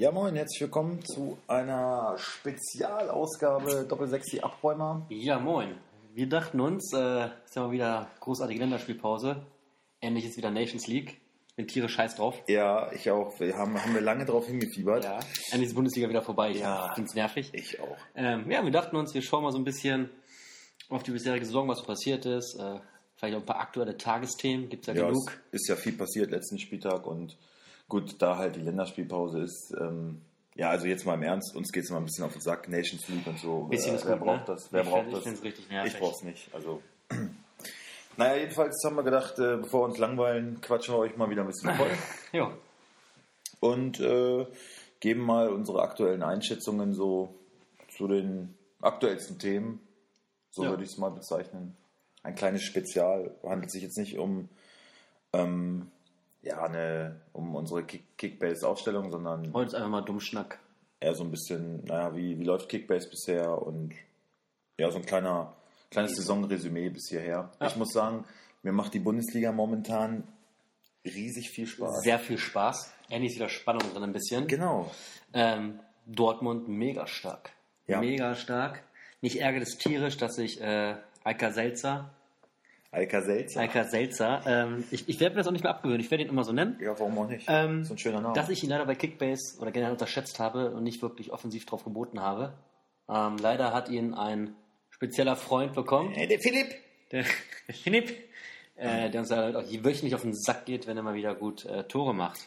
Ja, moin, herzlich willkommen zu einer Spezialausgabe Doppel-6, die Abräumer. Ja, moin. Wir dachten uns, äh, ist ja mal wieder großartige Länderspielpause. Endlich ist wieder Nations League. Bin tierisch scheiß drauf. Ja, ich auch. Wir haben, haben wir lange drauf hingefiebert. Ja. Endlich ist die Bundesliga wieder vorbei. Ich Ja. find's nervig. Ich auch. Ähm, ja, wir dachten uns, wir schauen mal so ein bisschen auf die bisherige Saison, was so passiert ist. Äh, vielleicht auch ein paar aktuelle Tagesthemen. Gibt's ja, Ja, genug. ist ja viel passiert letzten Spieltag und gut, da halt die Länderspielpause ist. Ähm, ja, also jetzt mal im Ernst, uns geht es mal ein bisschen auf den Sack, Nations League und so. Bisschen wer, ist wer gut, braucht ne? das? Wer Ich braucht ich das? find's richtig nervig. Ich brauch's nicht. Also. Naja, jedenfalls haben wir gedacht, äh, bevor wir uns langweilen, quatschen wir euch mal wieder ein bisschen voll. Ja. und äh, geben mal unsere aktuellen Einschätzungen so zu den aktuellsten Themen. So Ja. würde ich es mal bezeichnen. Ein kleines Spezial. Handelt sich jetzt nicht um, ähm, ja, eine, um unsere Kick Kickbase-Aufstellung, sondern Heute ist einfach mal Dummschnack. eher so ein bisschen, naja, wie, wie läuft Kickbase bisher und ja, so ein kleiner, kleines Saisonresümee bis hierher. Ja. Ich muss sagen, mir macht die Bundesliga momentan riesig viel Spaß. Sehr viel Spaß. Endlich ist wieder Spannung drin ein bisschen. Genau. Ähm, Dortmund mega stark. Ja. Mega stark. Mich ärgert es tierisch, dass ich äh, Alka Selzer, Alka Selzer. Alka Selzer, ähm, ich, ich werde mir das auch nicht mehr abgewöhnen, ich werde ihn immer so nennen, Ja, warum auch nicht? Ähm, so ein schöner Name. dass ich ihn leider bei Kickbase oder generell unterschätzt habe und nicht wirklich offensiv drauf geboten habe. Ähm, leider hat ihn ein spezieller Freund bekommen, Hey, der Philipp! der, der Philipp, äh, der uns halt auch wöchentlich auf den Sack geht, wenn er mal wieder gut äh, Tore macht.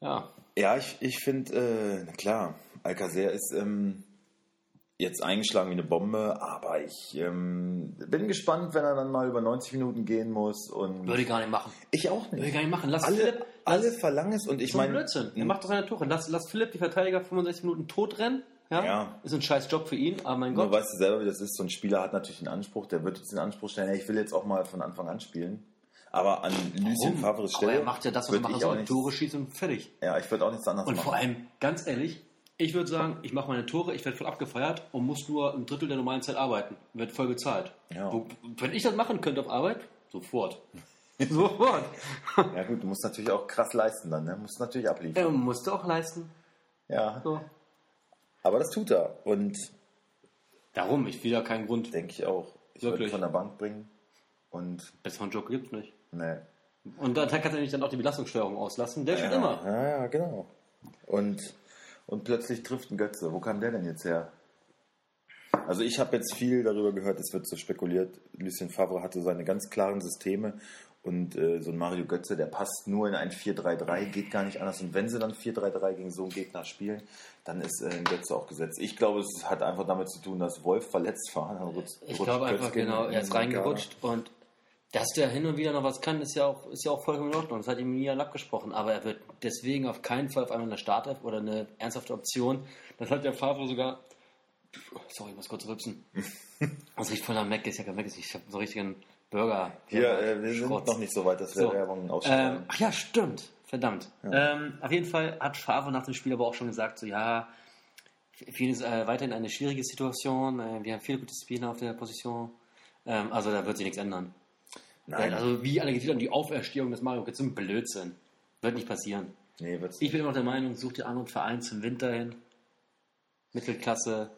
Ja, Ja, ich, ich finde, äh, na klar, Alcacer ist ähm, jetzt eingeschlagen wie eine Bombe, aber ich ähm, bin gespannt, wenn er dann mal über 90 Minuten gehen muss. Und würde ich gar nicht machen. ich auch Würde ich nicht. gar nicht machen. Lass Alle, Philipp, alle verlangen es und ich meine, Blödsinn. Er macht doch seine Tore. Lass, lass Philipp die Verteidiger 65 Minuten tot rennen. Ja? Ja. Ist ein scheiß Job für ihn, aber mein nur Gott. weißt du selber, wie das ist. So ein Spieler hat natürlich einen Anspruch, der wird jetzt den Anspruch stellen, hey, ich will jetzt auch mal von Anfang an spielen. Aber an Lucien Favres aber Stelle. er macht ja das, was er machen soll. nicht, Tore schießen und fertig. Ja, ich würde auch nichts anderes Und machen. vor allem, ganz ehrlich, ich würde sagen, ich mache meine Tore, ich werde voll abgefeiert und muss nur ein Drittel der normalen Zeit arbeiten. Wird voll bezahlt. Ja. Wo, wenn ich das machen könnte auf Arbeit, sofort. sofort. Ja gut, du musst natürlich auch krass leisten dann, ne? Musst natürlich abliefern. Er musste auch leisten. Ja, So. aber das tut er. Und Darum, ich will ja keinen Grund. denke ich auch. Ich würde Wirklich. von der Bank bringen. Und Besseren Joker gibt's nicht. ne. Und da kann er nämlich dann auch die Belastungssteuerung auslassen. Der Ja, steht immer. ja, ja, genau. Und, und plötzlich trifft ein Götze. Wo kam der denn jetzt her? Also ich habe jetzt viel darüber gehört, es wird so spekuliert, Lucien Favre hatte seine ganz klaren Systeme und äh, so ein Mario Götze, der passt nur in ein 4-3-3, geht gar nicht anders. Und wenn sie dann 4-3-3 gegen so einen Gegner spielen, dann ist äh, ein Götze auch gesetzt. Ich glaube, es hat einfach damit zu tun, dass Wolf verletzt war. Ich glaube einfach, genau, er ist reingerutscht und dass der hin und wieder noch was kann, ist ja auch, ist ja auch vollkommen in Ordnung. Das hat ihm nie abgesprochen. Aber er wird deswegen auf keinen Fall auf einmal eine Startelf oder eine ernsthafte Option. Das hat der Favre sogar. Sorry, ich muss kurz rübsen. Das riecht voller Mac, ist ja kein Mac, ich habe so einen richtigen Burger. Hier, äh, wir sind Schrotz. noch nicht so weit, dass wir So. Werbung ausstrahlen. Ähm, ach ja, stimmt. Verdammt. Ähm, auf jeden Fall hat Favre nach dem Spiel aber auch schon gesagt, so ja, viel ist äh, weiterhin eine schwierige Situation. Äh, wir haben viele gute Spieler auf der Position. Ähm, also da wird sich nichts ändern. Nein, Ja, also wie alle getitelt haben, die Auferstehung des Mario Götze, ein Blödsinn. Wird nicht passieren. nee, wird's Ich bin immer der Meinung, such dir anderen Verein zum Winter hin. Mittelklasse.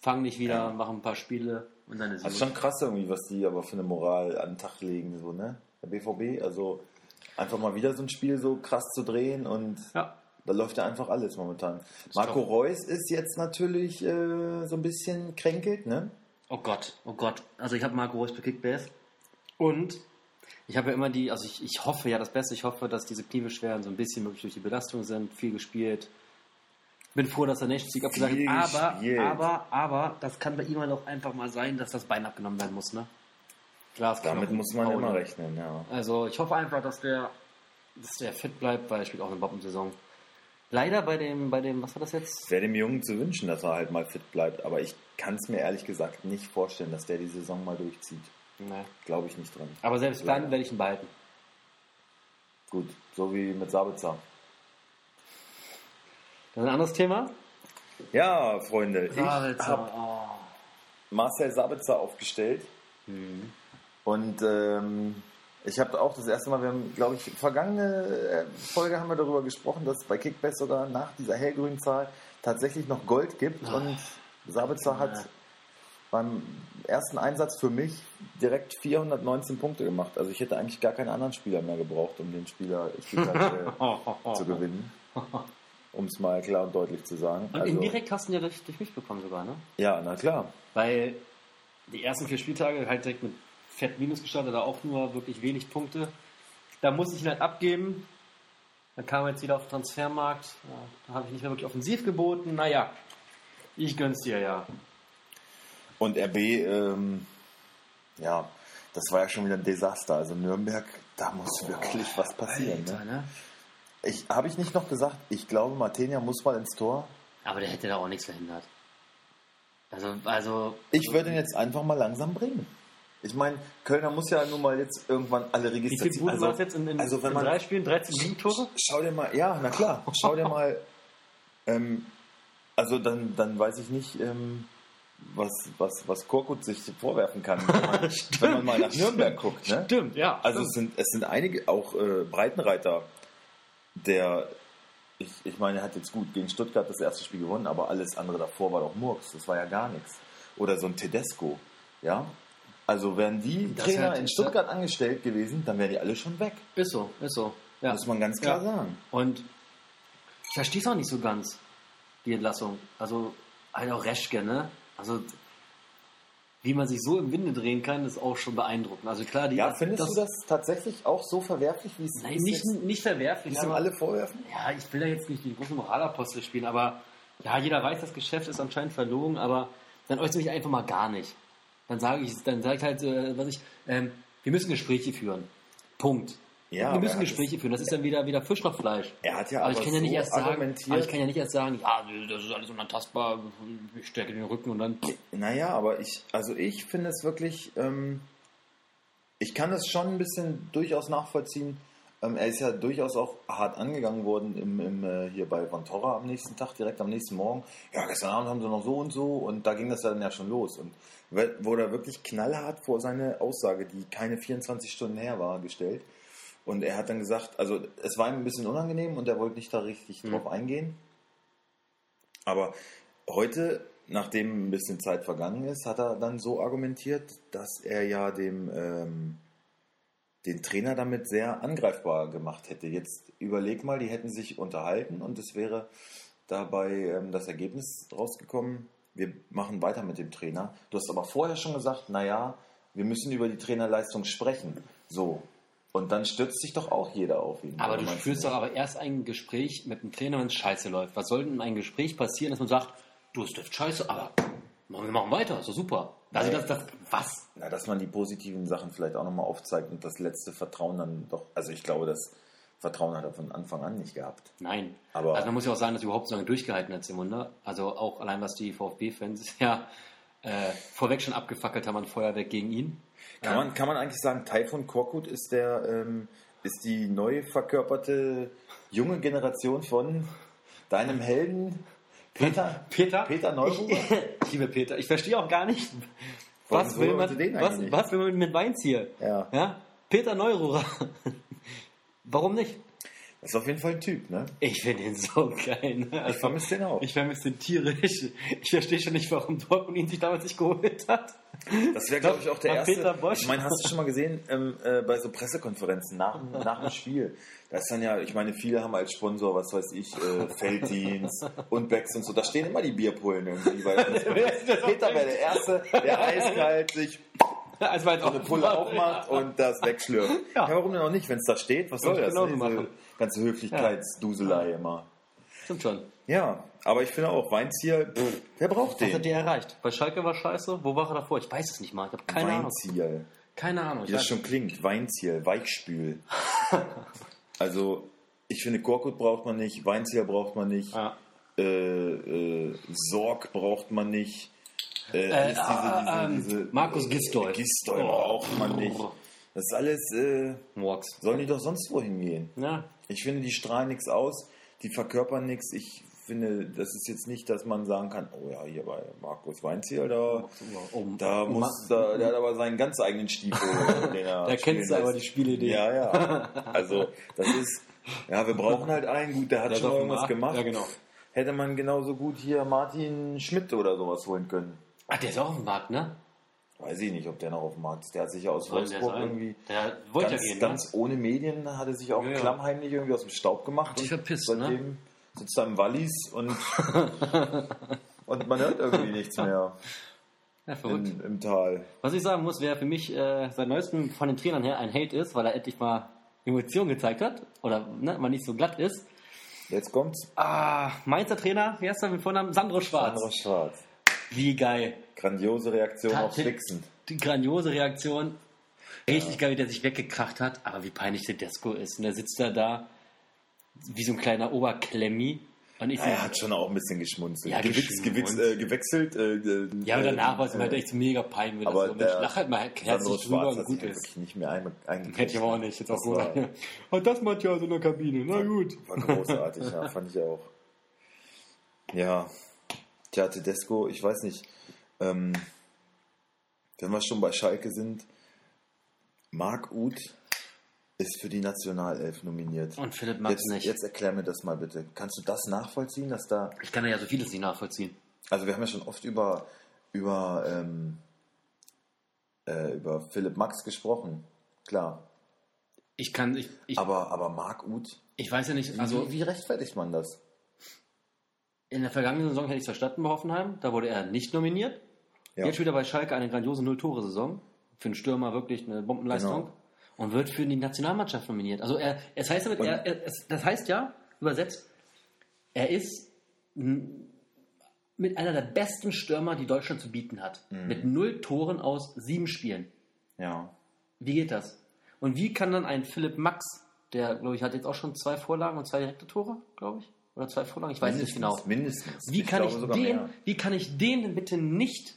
Fang nicht wieder, mach ein paar Spiele und dann ist es ist schon krass irgendwie, was die aber für eine Moral an den Tag legen, so, ne? Der BVB, also einfach mal wieder so ein Spiel so krass zu drehen und Ja. da läuft ja einfach alles momentan. Marco doch- Reus ist jetzt natürlich äh, so ein bisschen kränkelt, ne? Oh Gott, oh Gott. Also ich habe Marco Reus bei Kickbase und ich habe ja immer die, also ich, ich hoffe ja das Beste, ich hoffe, dass diese Kniebeschwerden so ein bisschen möglich durch die Belastung sind, viel gespielt. Bin froh, dass der Nations League abgesagt hat, aber, gespielt. aber, aber, das kann bei ihm halt auch einfach mal sein, dass das Bein abgenommen werden muss, ne? Glasknochen, Damit muss man Pauli. immer rechnen, ja. Also ich hoffe einfach, dass der, dass der fit bleibt, weil er spielt auch eine Bombensaison. Leider bei dem, bei dem, was war das jetzt? Wäre dem Jungen zu wünschen, dass er halt mal fit bleibt, aber ich kann es mir ehrlich gesagt nicht vorstellen, dass der die Saison mal durchzieht. Nee. Glaube ich nicht dran. Aber selbst Leider. dann werde ich ihn behalten. Gut, so wie mit Sabitzer. Das ist ein anderes Thema. Ja, Freunde, ich Sabitzer, habe oh. Marcel Sabitzer aufgestellt. Mhm. Und ähm, Ich habe auch das erste Mal, wir haben, glaube ich, vergangene äh, Folge haben wir darüber gesprochen, dass es bei Kickbass sogar nach dieser hellgrünen Zahl tatsächlich noch Gold gibt. Ah. Und Sabitzer hat beim ersten Einsatz für mich direkt 419 Punkte gemacht. Also ich hätte eigentlich gar keinen anderen Spieler mehr gebraucht, um den Spieler äh, zu gewinnen. Um es mal klar und deutlich zu sagen. Und Also, indirekt hast du ihn ja durch, durch mich bekommen sogar, ne? ja, na klar. Weil die ersten vier Spieltage halt direkt mit Fett Minus gestartet, da auch nur wirklich wenig Punkte. Da muss ich ihn halt abgeben. Dann kam er jetzt wieder auf den Transfermarkt. Da habe ich nicht mehr wirklich offensiv geboten. Naja, ich gönn's dir ja. Und RB, ähm, ja, das war ja schon wieder ein Desaster. Also Nürnberg, da muss wirklich was passieren. Alter, Ne? ne? Ich, Habe ich nicht noch gesagt, ich glaube, Martenia muss mal ins Tor. Aber der hätte da auch nichts verhindert. Also, also Ich würde ihn jetzt einfach mal langsam bringen. Ich meine, Kölner muss ja nun mal jetzt irgendwann alle wie Register viel ziehen. Bude Also, war es jetzt in, in, also wenn in man, drei Spielen? 13 Gegentore? schau dir mal, ja, na klar, schau dir mal, ähm, also dann, dann weiß ich nicht, ähm, was, was, was Korkut sich vorwerfen kann, wenn man, wenn man mal nach Nürnberg guckt. Ne? Stimmt, ja. Also es stimmt. sind, es sind einige, auch äh, Breitenreiter, der, ich, ich meine, er hat jetzt gut gegen Stuttgart das erste Spiel gewonnen, aber alles andere davor war doch Murks, das war ja gar nichts. Oder so ein Tedesco, ja. Also wären die Das Trainer in Stuttgart angestellt gewesen, dann wären die alle schon weg, ist so, ist so. Ja. muss man ganz klar Ja. sagen. Und ich verstehe es auch nicht so ganz, die Entlassung. Also, halt auch Reschke, ne? Also, wie man sich so im Winde drehen kann, ist auch schon beeindruckend. Also klar, die, Ja, findest du das tatsächlich auch so verwerflich, wie es Nein, nicht, jetzt- nicht verwerflich. aber- alle vorwerfen? Ja, ich will da jetzt nicht die großen Moralapostel spielen, aber ja, jeder weiß, das Geschäft ist anscheinend verlogen, aber dann äußere ich einfach mal gar nicht. Dann sage ich, dann sage ich halt, äh, was ich, ähm, wir müssen Gespräche führen. Punkt. Ja, wir müssen Gespräche führen. Das ist dann wieder, wieder Fisch nach Fleisch. Er hat ja aber aber ich kann ja nicht so erst sagen, argumentiert- aber ich kann ja nicht erst sagen, ja, das ist alles unantastbar, ich stärke den Rücken und dann. Naja, aber ich, also ich finde es wirklich, ähm, ich kann es schon ein bisschen durchaus nachvollziehen. Ähm, er ist ja durchaus auch hart angegangen worden im, im, äh, hier bei Vantora am nächsten Tag, direkt am nächsten Morgen. Ja, gestern Abend haben sie noch so und so und da ging das dann ja schon los. Und wurde er wirklich knallhart vor seine Aussage, die keine 24 Stunden her war, gestellt. Und er hat dann gesagt, also es war ihm ein bisschen unangenehm und er wollte nicht da richtig drauf eingehen. Aber heute, nachdem ein bisschen Zeit vergangen ist, hat er dann so argumentiert, dass er ja dem ähm, den Trainer damit sehr angreifbar gemacht hätte. Jetzt überleg mal, die hätten sich unterhalten und es wäre dabei ähm, das Ergebnis rausgekommen, wir machen weiter mit dem Trainer. Du hast aber vorher schon gesagt, naja, wir müssen über die Trainerleistung sprechen. So. Und dann stürzt sich doch auch jeder auf ihn. Aber du führst doch aber erst ein Gespräch mit dem Trainer, wenn es scheiße läuft. Was soll denn in einem Gespräch passieren, dass man sagt, du, es läuft scheiße, aber wir machen weiter, doch super. Also das, das, was? Na, dass man die positiven Sachen vielleicht auch nochmal aufzeigt und das letzte Vertrauen dann doch. Also ich glaube, das Vertrauen hat er von Anfang an nicht gehabt. Nein. Aber- also man muss ja auch sagen, dass er überhaupt so lange durchgehalten hat, Simon. Ne? Also auch allein was die VfB-Fans ja äh, vorweg schon abgefackelt haben an Feuerwerk gegen ihn. Kann, man, kann man eigentlich sagen, Taifun Korkut ist der ähm, ist die neu verkörperte junge Generation von deinem Helden Peter Peter? Peter? Ich liebe Peter. Ich verstehe auch gar nicht, Warum was will man, was, was will man mit Weinziel? Ja. ja? Peter Neururer. Warum nicht? Das ist auf jeden Fall ein Typ, ne? Ich finde ihn so geil. Ne? Ich Also, vermisse den auch. ich vermisse ihn tierisch. Ich verstehe schon nicht, warum Dortmund ihn sich damals nicht geholt hat. Das wäre, glaube ich, auch der erste. Peter Bosch. Ich meine, hast du schon mal gesehen ähm, äh, bei so Pressekonferenzen nach, nach dem Spiel? Da ist dann ja, ich meine, viele haben als Sponsor, was weiß ich, äh, Felddienst und Becks und so. Da stehen immer die Bierpullen irgendwie. Weil Peter wäre der Erste, der eiskalt sich Also war jetzt so eine Pulle aufmacht und das wegschlürft. Ja. Ja. warum denn auch nicht, wenn es da steht? Was soll das? ich genauso Diese machen. ganze Höflichkeitsduselei immer. Stimmt schon. Ja, aber ich finde auch, Weinzieher, pff, wer braucht Was hat den? der erreicht? Bei Schalke war scheiße. Wo war er davor? Ich weiß es nicht mal. Ich habe keine Ahnung. Weinzieher. Keine Ahnung. Ich Wie das schon klingt, Weinziel, Weichspül. also, ich finde, Korkut braucht man nicht, Weinzieher braucht man nicht, Ja. äh, äh, Sorg braucht man nicht. Äh, Äh, alles äh, ähm, Markus Gisdol. Gisdol Oh. braucht man nicht. Das ist alles, äh, sollen die doch sonst wohin gehen. Ja. Ich finde, die strahlen nichts aus, die verkörpern nichts. Ich finde, das ist jetzt nicht, dass man sagen kann, oh ja, hier bei Markus Weinziel, da, da muss, da, der hat aber seinen ganz eigenen Stiefel. den er Da kennst du aber die Spielidee. Ja, ja. Also, das ist, ja, wir brauchen halt einen, gut, der hat Der schon irgendwas gemacht. Ja, genau. Hätte man genauso gut hier Martin Schmidt oder sowas holen können. Ach, der ist auch auf dem Markt, ne? Weiß ich nicht, ob der noch auf dem Markt ist. Der hat sich ja aus Soll Wolfsburg irgendwie Der wollte ja ganz, gehen, ganz ohne Medien, hat er sich auch Ja, ja. klammheimlich irgendwie aus dem Staub gemacht. Und verpisst, seitdem ne? sitzt er im Wallis und, und man hört irgendwie nichts mehr ne? Ja, verrückt. in, im Tal. Was ich sagen muss, wer für mich äh, seit neuestem von den Trainern her ein Hate ist, weil er endlich mal Emotionen gezeigt hat oder ne, mal nicht so glatt ist. Jetzt kommt's. Ah, Mainzer Trainer, wie heißt er mit Vornamen? Sandro Schwarz. Sandro Schwarz. Wie geil. Grandiose Reaktion aufs Tate- Wichsen. Die grandiose Reaktion. Richtig geil, wie der sich weggekracht hat. Aber wie peinlich der Desko ist. Und der sitzt da da wie so ein kleiner Oberklemmi. Und ich so, Er hat schon auch ein bisschen geschmunzelt. Ja, Gewichs, gewichs, äh, gewechselt. Äh, äh, ja, aber danach äh, war es mir halt äh, echt mega peinlich. aber so, der lach halt mal herzlich drüber und hat gut ist. wirklich nicht mehr ein, eingekriegt. Hätte ich aber auch nicht. Jetzt auch Das war-. Und das macht ja so in der Kabine. Na gut. War großartig, ja, fand ich auch. Ja, tja, Tedesco, ich weiß nicht, ähm, wenn wir schon bei Schalke sind, Marc Uth ist für die Nationalelf nominiert. Und Philipp Max Jetzt, nicht. jetzt erklär mir das mal bitte. Kannst du das nachvollziehen, dass da, Ich kann ja so vieles nicht nachvollziehen. also wir haben ja schon oft über, über, ähm, äh, über Philipp Max gesprochen, klar. Ich kann, ich, ich, Aber, aber Marc Uth, ich weiß ja nicht, also also wie rechtfertigt man das? In der vergangenen Saison hätte ich es verstanden bei Hoffenheim. Da wurde er nicht nominiert. Ja. Jetzt wieder bei Schalke eine grandiose Null-Tore-Saison. Für einen Stürmer wirklich eine Bombenleistung. Genau. Und wird für die Nationalmannschaft nominiert. Also er, es heißt damit, er, er, es, das heißt ja, übersetzt, er ist mit einer der besten Stürmer, die Deutschland zu bieten hat. Mhm. Mit null Toren aus sieben Spielen. Ja. Wie geht das? Und wie kann dann ein Philipp Max, der, glaube ich, hat jetzt auch schon zwei Vorlagen und zwei direkte Tore, glaube ich? Oder zwei Vorlagen? Ich weiß nicht genau. Mindestens. Wie kann ich, glaube sogar den, mehr. wie kann ich den denn bitte nicht,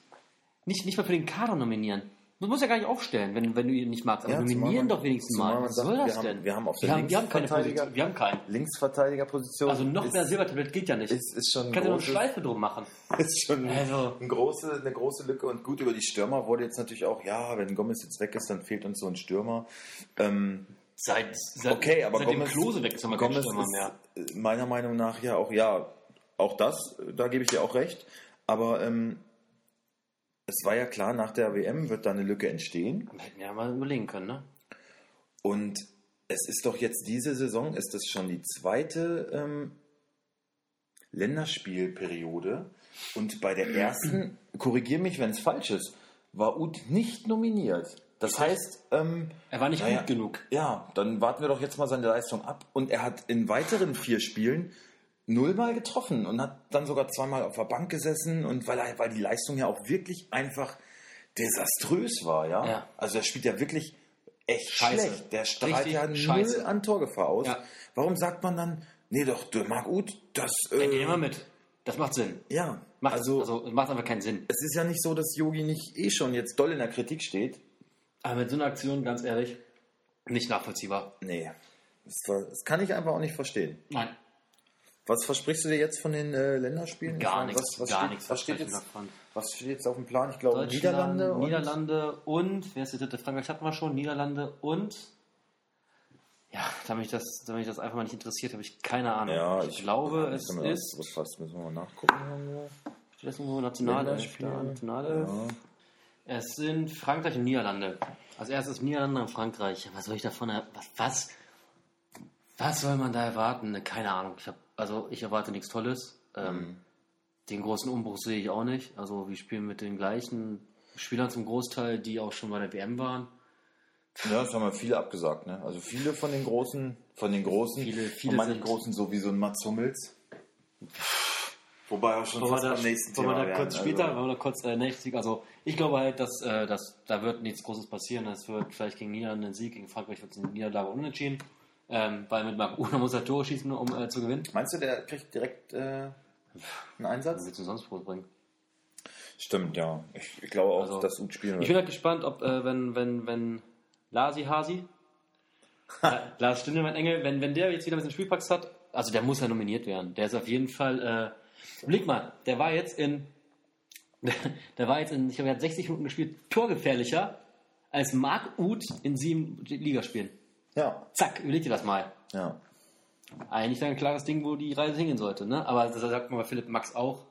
nicht, nicht mal für den Kader nominieren? Du musst ja gar nicht aufstellen, wenn, wenn du ihn nicht magst. Aber Ja, nominieren doch wenigstens mal. Was sagt, soll wir das haben- denn? wir haben auf der wir haben, wir haben keine Position. Wir haben keinen. Linksverteidigerposition Also noch ist, mehr Silbertablett geht ja nicht. ist, ist schon, Kannst du noch Schleife drum machen. ist schon Also- eine, große, eine große Lücke. Und gut, über die Stürmer wurde jetzt natürlich auch, ja, wenn Gomez jetzt weg ist, dann fehlt uns so ein Stürmer. Ähm, Seit, seit, okay, aber seitdem Gomez, Klose weg ist, haben wir keinen Gomez Stürmer ist mehr. äh, meiner Meinung nach ja auch, ja, auch das, da gebe ich dir auch recht. Aber ähm, es war ja klar, nach der WM wird da eine Lücke entstehen. Hätten wir ja mal überlegen können, ne? Und es ist doch jetzt diese Saison, ist das schon die zweite ähm, Länderspielperiode. Und bei der ersten, korrigier mich, wenn es falsch ist, war Uth nicht nominiert. Das heißt, ähm, Er war nicht naja, gut genug. Ja, dann warten wir doch jetzt mal seine Leistung ab. Und er hat in weiteren vier Spielen nullmal getroffen und hat dann sogar zweimal auf der Bank gesessen. Und weil, er, weil die Leistung ja auch wirklich einfach desaströs war, ja. Ja. Also er spielt ja wirklich echt Scheiße. schlecht. Der strahlt Richtig ja scheiße. null an Torgefahr aus. Ja. Warum sagt man dann, nee doch, der mag Uth, das... Äh, Nehmen wir mit. Das macht Sinn. ja, Macht, also, also, macht einfach keinen Sinn. es ist ja nicht so, dass Yogi nicht eh schon jetzt doll in der Kritik steht. Aber mit so einer Aktion, ganz ehrlich, nicht nachvollziehbar. Nee, das, war, das kann ich einfach auch nicht verstehen. Nein, Was versprichst du dir jetzt von den äh, Länderspielen? gar Ich meine, nichts. Was, was, gar steht, nichts was, steht jetzt, davon. was steht jetzt auf dem Plan? Ich glaube Niederlande und Niederlande und, wer ist der dritte? Frankreich hatten wir schon, Niederlande und, ja, da mich das, da mich das einfach mal nicht interessiert, habe ich keine Ahnung. Ja, ich, glaube, es ist, Was, was müssen wir mal nachgucken? steht das irgendwo Nationalelf, Nationalelf. Ja. Es sind Frankreich und Niederlande. Als erstes Niederlande und Frankreich. Was soll ich davon, was, was, was soll man da erwarten? Keine Ahnung. Ich hab, also ich erwarte nichts Tolles. Ähm, Mhm. Den großen Umbruch sehe ich auch nicht. Also wir spielen mit den gleichen Spielern zum Großteil, die auch schon bei der WM waren. ja, das haben wir viele abgesagt. Ne? Also viele von den großen, von den großen, Viele- viele von manchen großen, so wie so ein Mats Hummels. Wobei auch schon fast beim nächsten wollen wir Thema da kurz später, Also, wollen wir da kurz äh, nächstes, also ich glaube halt, dass, äh, dass da wird nichts Großes passieren. Es wird vielleicht gegen Niederlande ein Sieg, gegen Frankreich wird es eine Niederlage unentschieden. Ähm, weil mit Marc Uner muss er Tore schießen, um äh, zu gewinnen. meinst du, der kriegt direkt äh, einen Einsatz? willst du sonst groß bringen? Stimmt, ja. Ich, ich glaube auch, Also, dass Uth spielen Ich wird. bin halt gespannt, ob, äh, wenn, wenn, wenn Lasi Hasi, La- Lars Stindelmann Engel, wenn, wenn der jetzt wieder ein bisschen Spielpraxis hat, also der muss ja nominiert werden. Der ist auf jeden Fall, äh, blick mal, der war jetzt in, der war jetzt in, ich er hat 60 Minuten gespielt, torgefährlicher als Marc Uth in sieben Ligaspielen. Ja, Zack, überleg dir das mal. ja. Eigentlich ein klares Ding, wo die Reise hingehen sollte, ne? Aber das sagt man bei Philipp Max auch.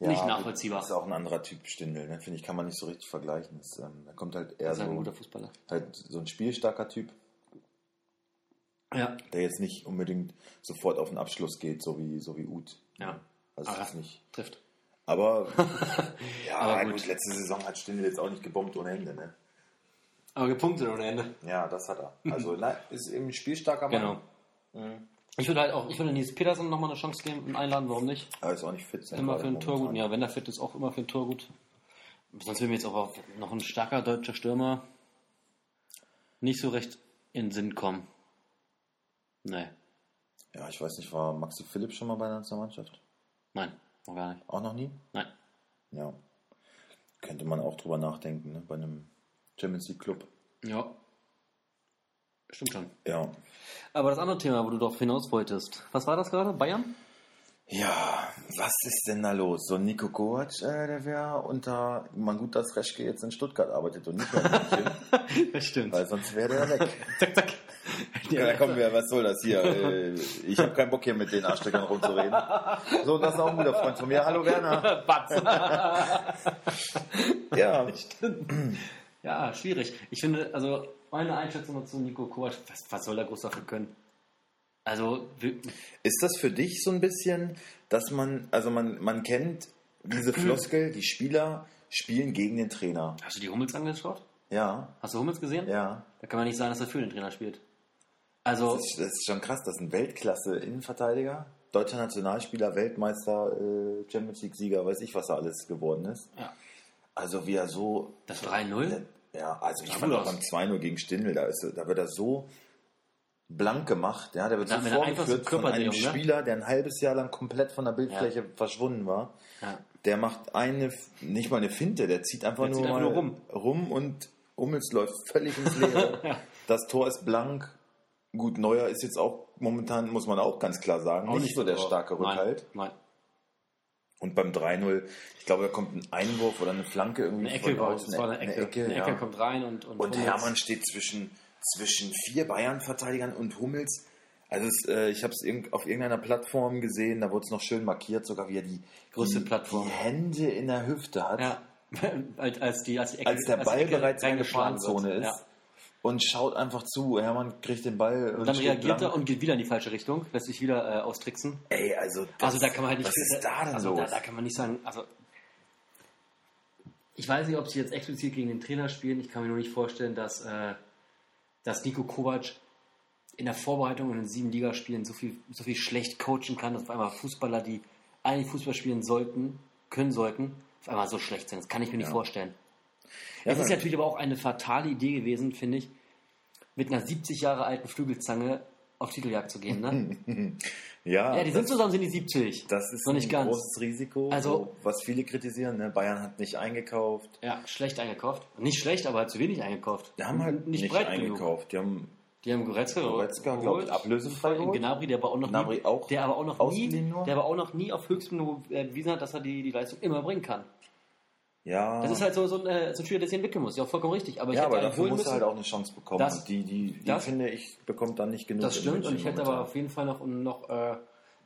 ja Nicht nachvollziehbar. Das ist auch ein anderer Typ Stindel, ne? finde ich, kann man nicht so richtig vergleichen. Das, ähm, er kommt halt eher ist ein so, guter Fußballer. halt so ein spielstarker Typ, Ja. der jetzt nicht unbedingt sofort auf den Abschluss geht, so wie, so wie Uth. Ja. Also Aber nicht. Trifft. Aber ja, Aber gut. gut. letzte Saison hat Stindel jetzt auch nicht gebombt ohne Ende. Ne? Aber gepunktet ohne Ende. Ja, das hat er. Also ist eben ein spielstarker Mann. Genau. Ich würde halt auch, ich würde Nils Petersen nochmal eine Chance geben und einladen, warum nicht? Aber ist auch nicht fit. Immer für ein Tor gut. Ja, wenn er fit ist, auch immer für ein Tor gut. Sonst will mir jetzt auch noch ein starker deutscher Stürmer nicht so recht in den Sinn kommen. Nee, Ja, ich weiß nicht, war Maxi Philipp schon mal bei der Nationalmannschaft? Nein, noch gar nicht. Auch noch nie? Nein. Ja. Könnte man auch drüber nachdenken, ne? bei einem Champions League Club. Ja. Stimmt schon. Ja. Aber das andere Thema, wo du darauf hinaus wolltest, was war das gerade? Bayern? Ja, was ist denn da los? So ein Nico Kovac, äh, der wäre unter, man gut, dass Reschke jetzt in Stuttgart arbeitet und nicht mehr in München, Das stimmt. weil sonst wäre der weg. zack, zack. Ja, komm, ja, was soll das hier? Äh, Ich habe keinen Bock hier mit den Arschlöchern rumzureden. So, das ist auch ein guter Freund von mir. Hallo Werner. Batz. Ja, Ja, schwierig. Ich finde, also meine Einschätzung zu Nico Kovac, was, was soll der groß dafür können? Also, wir- ist das für dich so ein bisschen, dass man, also man, man kennt diese Floskel, die Spieler spielen gegen den Trainer. hast du die Hummels angeschaut? Ja, Hast du Hummels gesehen? ja. Da kann man nicht sagen, dass er für den Trainer spielt. Also, Das ist, das ist schon krass, das ist ein Weltklasse-Innenverteidiger, deutscher Nationalspieler, Weltmeister, äh, Champions League-Sieger, weiß ich, was er alles geworden ist. ja, Also wie er so das 3-0. Ja, also ich fand auch beim 2-0 gegen Stindl, da, ist, da wird er so blank gemacht, ja, der wird Ja, so vorgeführt von einem ne? Spieler, der ein halbes Jahr lang komplett von der Bildfläche verschwunden war. Ja. Der macht eine, nicht mal eine Finte, der zieht einfach Der nur, zieht einfach nur rum. rum und Hummels läuft völlig ins Leere. Das Tor ist blank. Gut, Neuer ist jetzt auch momentan, muss man auch ganz klar sagen, nicht, so der starke Rückhalt. Nein, nein. Und beim 3-0, ich glaube, da kommt ein Einwurf oder eine Flanke irgendwie Eine Ecke, von war, außen. das war eine Ecke. Eine Ecke, ja. kommt rein und und, Und Hermann steht zwischen, zwischen vier Bayern-Verteidigern und Hummels. Also es, äh, ich habe es irg auf irgendeiner Plattform gesehen, da wurde es noch schön markiert, sogar wie er die, Größte die, Plattform. die Hände in der Hüfte hat, Ja, als, als, die, als, die Ecke, als der Ball Ecke bereits in der Gefahrenzone ist. Ja. Und schaut einfach zu. Hermann kriegt den Ball und Dann reagiert blank. er und geht wieder in die falsche Richtung, lässt sich wieder äh, austricksen. Ey, also, das, Also da kann man halt nicht. Was ist da denn also los? Da, da kann man nicht sagen. Also ich weiß nicht, ob sie jetzt explizit gegen den Trainer spielen. Ich kann mir nur nicht vorstellen, dass, äh, dass Nico Kovac in der Vorbereitung in den sieben Ligaspielen so viel, so viel schlecht coachen kann, dass auf einmal Fußballer, die eigentlich Fußball spielen sollten, können sollten, auf einmal so schlecht sind. Das kann ich mir nicht vorstellen. Ja, es ist natürlich aber auch eine fatale Idee gewesen, finde ich, mit einer 70 Jahre alten Flügelzange auf Titeljagd zu gehen. Ne? ja, ja, die sind zusammen, sind die 70. das ist nicht ein ganz. großes Risiko, Also- so, was viele kritisieren. Ne? Bayern hat nicht eingekauft. Ja, schlecht eingekauft. Nicht schlecht, aber zu wenig eingekauft. Die haben halt nicht, breit genug. eingekauft. Die haben Die haben Goretzka, Goretzka, glaub ich, ablösefrei geholt. Gnabry, der aber auch noch Gnabry nie, auch der aber auch noch nie, der aber auch noch nie auf höchstem Niveau äh, bewiesen hat, dass er die, die Leistung immer bringen kann. Ja, Das ist halt so, so, ein, äh, so ein Spieler, der sich entwickeln muss. Ja, vollkommen richtig. Aber ich ja hätte aber einen dafür muss er halt auch eine Chance bekommen. Das- die, die, die das- finde ich, bekommt dann nicht genug. Das stimmt. Und ich hätte aber momentan. auf jeden Fall noch, noch äh,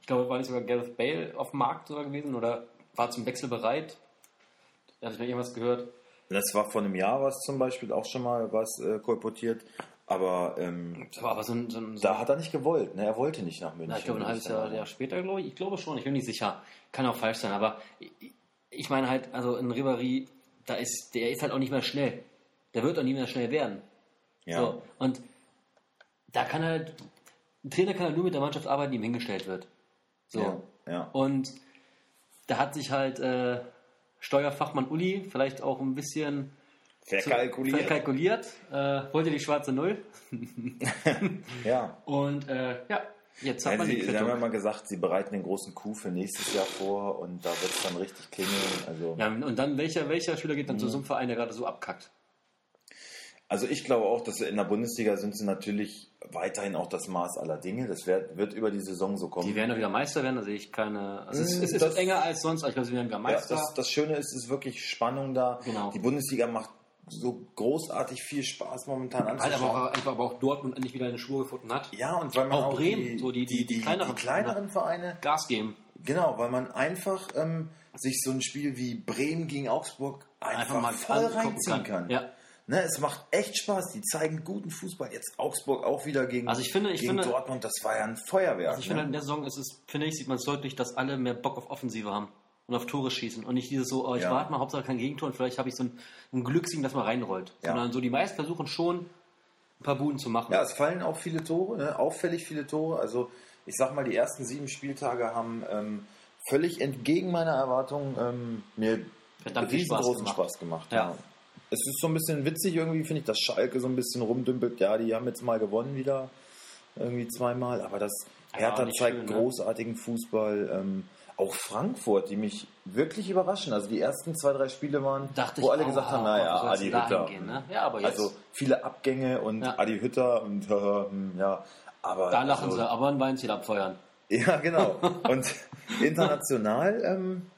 ich glaube, war nicht sogar Gareth Bale auf dem Markt sogar gewesen oder war zum Wechsel bereit. Da hatte ich mal irgendwas gehört. Das war vor einem Jahr was zum Beispiel auch schon mal was äh, kolportiert. Aber ähm, aber so ein, so ein, da hat er nicht gewollt. Ne? Er wollte nicht nach München. Ja, ich glaube, ein halbes Jahr. Jahr später, glaube ich. Ich glaube schon, ich bin nicht sicher. Kann auch falsch sein, aber ich, ich meine halt, also in Ribéry, da ist, der ist halt auch nicht mehr schnell. Der wird auch nie mehr schnell werden. Ja. So, und da kann halt, ein Trainer kann halt nur mit der Mannschaft arbeiten, die ihm hingestellt wird. So. Ja, ja. Und da hat sich halt äh, Steuerfachmann Uli vielleicht auch ein bisschen Verkalkuliert. verkalkuliert äh, wollte die schwarze Null. ja. Und äh, ja, jetzt hat Ja, man die sie, sie haben ja mal gesagt, sie bereiten den großen Coup für nächstes Jahr vor und da wird es dann richtig klingeln. Also Ja, und dann welcher, welcher Spieler geht dann Mhm. zu so einem Verein, der gerade so abkackt? Also ich glaube auch, dass in der Bundesliga sind sie natürlich weiterhin auch das Maß aller Dinge. Das wird, wird über die Saison so kommen. Die werden ja wieder Meister werden, da sehe ich keine. Also es, Mm, es ist das- enger als sonst, ich glaube, sie werden wieder Ja, Meister. das, das Schöne ist, es ist wirklich Spannung da. Genau. Die Bundesliga macht so großartig viel Spaß momentan Weil aber anzuschauen. auch, einfach aber auch Dortmund endlich wieder eine Spur gefunden hat. Ja, und weil man Auch auch, Bremen, die, so die- die- die kleineren kleineren Vereine, Gas geben. genau, weil man einfach ähm, sich so ein Spiel wie Bremen gegen Augsburg einfach, Einfach mal voll reinziehen kann. kann. Ja. Ne, es macht echt Spaß. Die zeigen guten Fußball. Jetzt Augsburg auch wieder gegen, Also ich finde- ich gegen finde- Dortmund. Das war ja ein Feuerwerk. Also ich finde, ne? in der Saison ist es, finde ich, sieht man es deutlich, dass alle mehr Bock auf Offensive haben und auf Tore schießen. Und nicht dieses so, oh, ich Ja. warte mal, Hauptsache kein Gegentor und vielleicht habe ich so ein, ein Glückssiegen, das mal reinrollt. Ja. Sondern so die meisten versuchen schon, ein paar Buden zu machen. Ja, es fallen auch viele Tore, ne? auffällig viele Tore. Also ich sag mal, die ersten sieben Spieltage haben ähm, völlig entgegen meiner Erwartungen ähm, mir Verdammt viel Spaß riesengroßen gemacht. Spaß gemacht. Ja. Es ist so ein bisschen witzig irgendwie, finde ich, dass Schalke so ein bisschen rumdümpelt. Ja, die haben jetzt mal gewonnen wieder, irgendwie zweimal, aber das Ja, Hertha zeigt schön, ne? großartigen Fußball. Ähm, auch Frankfurt, die mich wirklich überraschen. Also die ersten zwei, drei Spiele waren, Dachte wo alle auch, gesagt haben, naja, Adi Hütter. gehen, ne? Ja, aber jetzt- Also viele Abgänge und Ja. Adi Hütter und äh, ja, aber Da lachen also, sie, aber ein Weinziel abfeuern. Ja, genau. Und international ähm,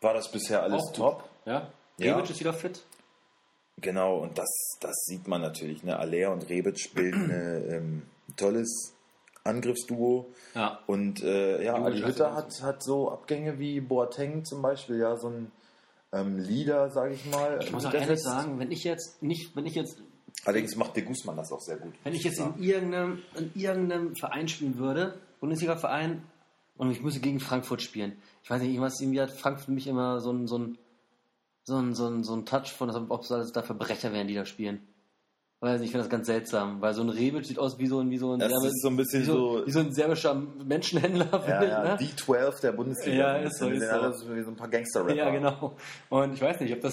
war das bisher alles Auch gut. top. Ja? Ja. Rebic ist wieder fit. Genau, und das, das sieht man natürlich. Ne? Alea und Rebic bilden eine, ähm, ein tolles Angriffsduo. Ja. Und äh, ja, Adi Hütter hat, hat so Abgänge wie Boateng zum Beispiel, ja, so ein ähm, Leader, sage ich mal. Ich muss auch Der ehrlich sagen, wenn ich jetzt nicht, wenn ich jetzt, Allerdings macht De Guzman das auch sehr gut. wenn ich jetzt in irgendeinem, in irgendeinem Verein spielen würde, Bundesliga-Verein, und ich müsste gegen Frankfurt spielen. Ich weiß nicht, irgendwas, irgendwie hat Frankfurt für mich immer so ein, so ein, so ein, so ein, so ein Touch von, ob es alles da Verbrecher wären, die da spielen. Weiß nicht, ich finde das ganz seltsam, weil so ein Rebic sieht aus wie so ein, wie so ein, Das Serbe- ist so ein bisschen wie so, so- wie so ein serbischer Menschenhändler, Ja, ich, ja, ne? die 12 der Bundesliga. Ja, ist so, ist sind so. alle wie so ein paar Gangster-Rapper. Ja, genau. Und ich weiß nicht, ob das.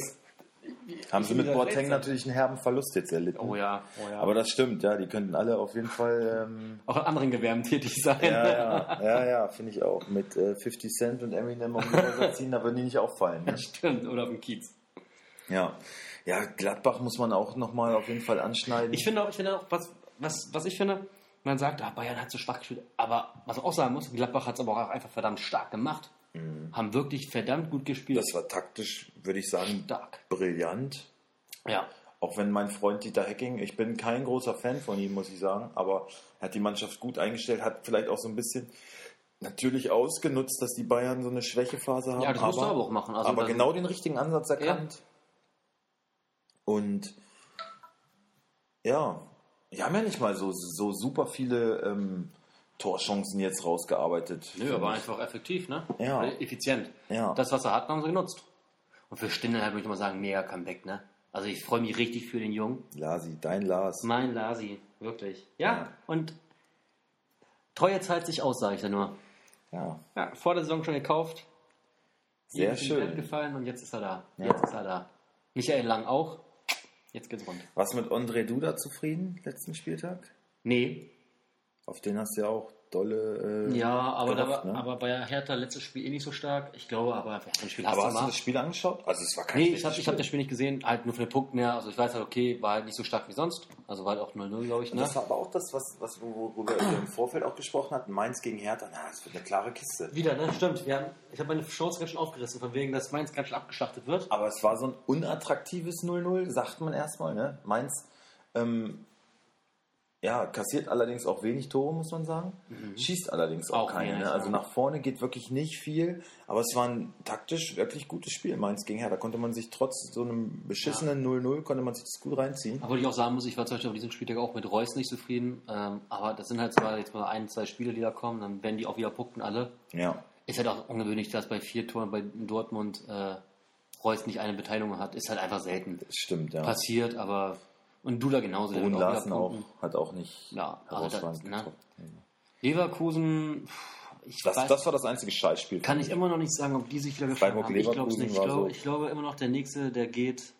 Haben sie mit Boateng natürlich einen herben Verlust jetzt erlitten. Oh ja, oh ja. Aber das stimmt, ja, die könnten alle auf jeden Fall. Ähm, auch in anderen Gewerben tätig sein. ja, ja, ja, ja finde ich auch. Mit äh, 50 Cent und Eminem um die Häuser ziehen, da würden die nicht auffallen. Ne? Stimmt, oder auf dem Kiez. Ja. Ja, Gladbach muss man auch nochmal auf jeden Fall anschneiden. Ich finde auch, ich finde auch, was, was, was ich finde, man sagt, ah, Bayern hat so schwach gespielt, aber was man auch sagen muss, Gladbach hat es aber auch einfach verdammt stark gemacht. Haben wirklich verdammt gut gespielt. das war taktisch, würde ich sagen, stark. brillant. Ja. Auch wenn mein Freund Dieter Hecking, ich bin kein großer Fan von ihm, muss ich sagen, aber er hat die Mannschaft gut eingestellt, hat vielleicht auch so ein bisschen natürlich ausgenutzt, dass die Bayern so eine Schwächephase haben. Ja, das musst du aber auch machen. Also aber genau den richtigen Ansatz erkannt. Und ja, die haben ja nicht mal so, so super viele ähm, Torchancen jetzt rausgearbeitet. Nö, aber einfach effektiv, ne? Ja. Effizient. Ja. Das, was er hatten, haben sie genutzt. Und für Stindl halt, würde ich mal sagen, mega Comeback, ne? Also ich freue mich richtig für den Jungen. Lasi, dein Lars. Mein Lasi, wirklich. Ja, Ja. und Treue zahlt sich aus, sage ich da nur. Ja, Ja, vor der Saison schon gekauft. sehr schön. gefallen und jetzt ist er da. Ja. Jetzt ist er da. Michael Lang auch. Jetzt geht's rund. Was mit André Duda zufrieden, letzten Spieltag? Nee, Auf den hast du ja auch dolle. Äh, ja, aber, gehofft, war, ne? aber bei Hertha letztes Spiel eh nicht so stark. Ich glaube, aber ja, ein Spiel hast Aber du hast du das Spiel angeschaut? Also es war kein Nee, ich habe ich hab das Spiel nicht gesehen, halt nur von den Punkten her. Also ich weiß halt, okay, war halt nicht so stark wie sonst. Also war halt auch 0-0, glaube ich. Ne? Das war aber auch das, was, was worüber wir im Vorfeld auch gesprochen hatten. Mainz gegen Hertha, na, das wird eine klare Kiste. Wieder, ne? Stimmt. Wir haben, ich habe meine Chance ganz schön aufgerissen, von wegen, dass Mainz ganz schön abgeschlachtet wird. Aber es war so ein unattraktives 0-0, sagt man erstmal. Ne? Mainz ähm, ja, kassiert allerdings auch wenig Tore, muss man sagen. Schießt allerdings auch, Auch keine. Ne? Also ja. nach vorne geht wirklich nicht viel. Aber es war ein taktisch wirklich gutes Spiel, Mainz gegen Hertha. Da konnte man sich trotz so einem beschissenen 0-0, konnte man sich das gut reinziehen. Obwohl ich auch sagen muss, ich war zum Beispiel auf diesem Spieltag auch mit Reus nicht zufrieden. Ähm, aber das sind halt zwar jetzt mal ein, zwei Spiele, die da kommen, dann werden die auch wieder punkten alle. Ja, Ist halt auch ungewöhnlich, dass bei vier Toren bei Dortmund äh, Reus nicht eine Beteiligung hat. Ist halt einfach selten. das stimmt, ja. Passiert, aber. Und Dula genauso. wieder Larsen auch, hat auch nicht Ja, also herausragend ne? getroffen. Leverkusen, ich Das, weiß, das war das einzige Scheißspiel. kann ich immer noch nicht sagen, ob die sich wieder gefangen Freiburg haben. Ich glaube Leverkusen nicht. Ich glaube, so- ich glaube immer noch, der nächste, der geht,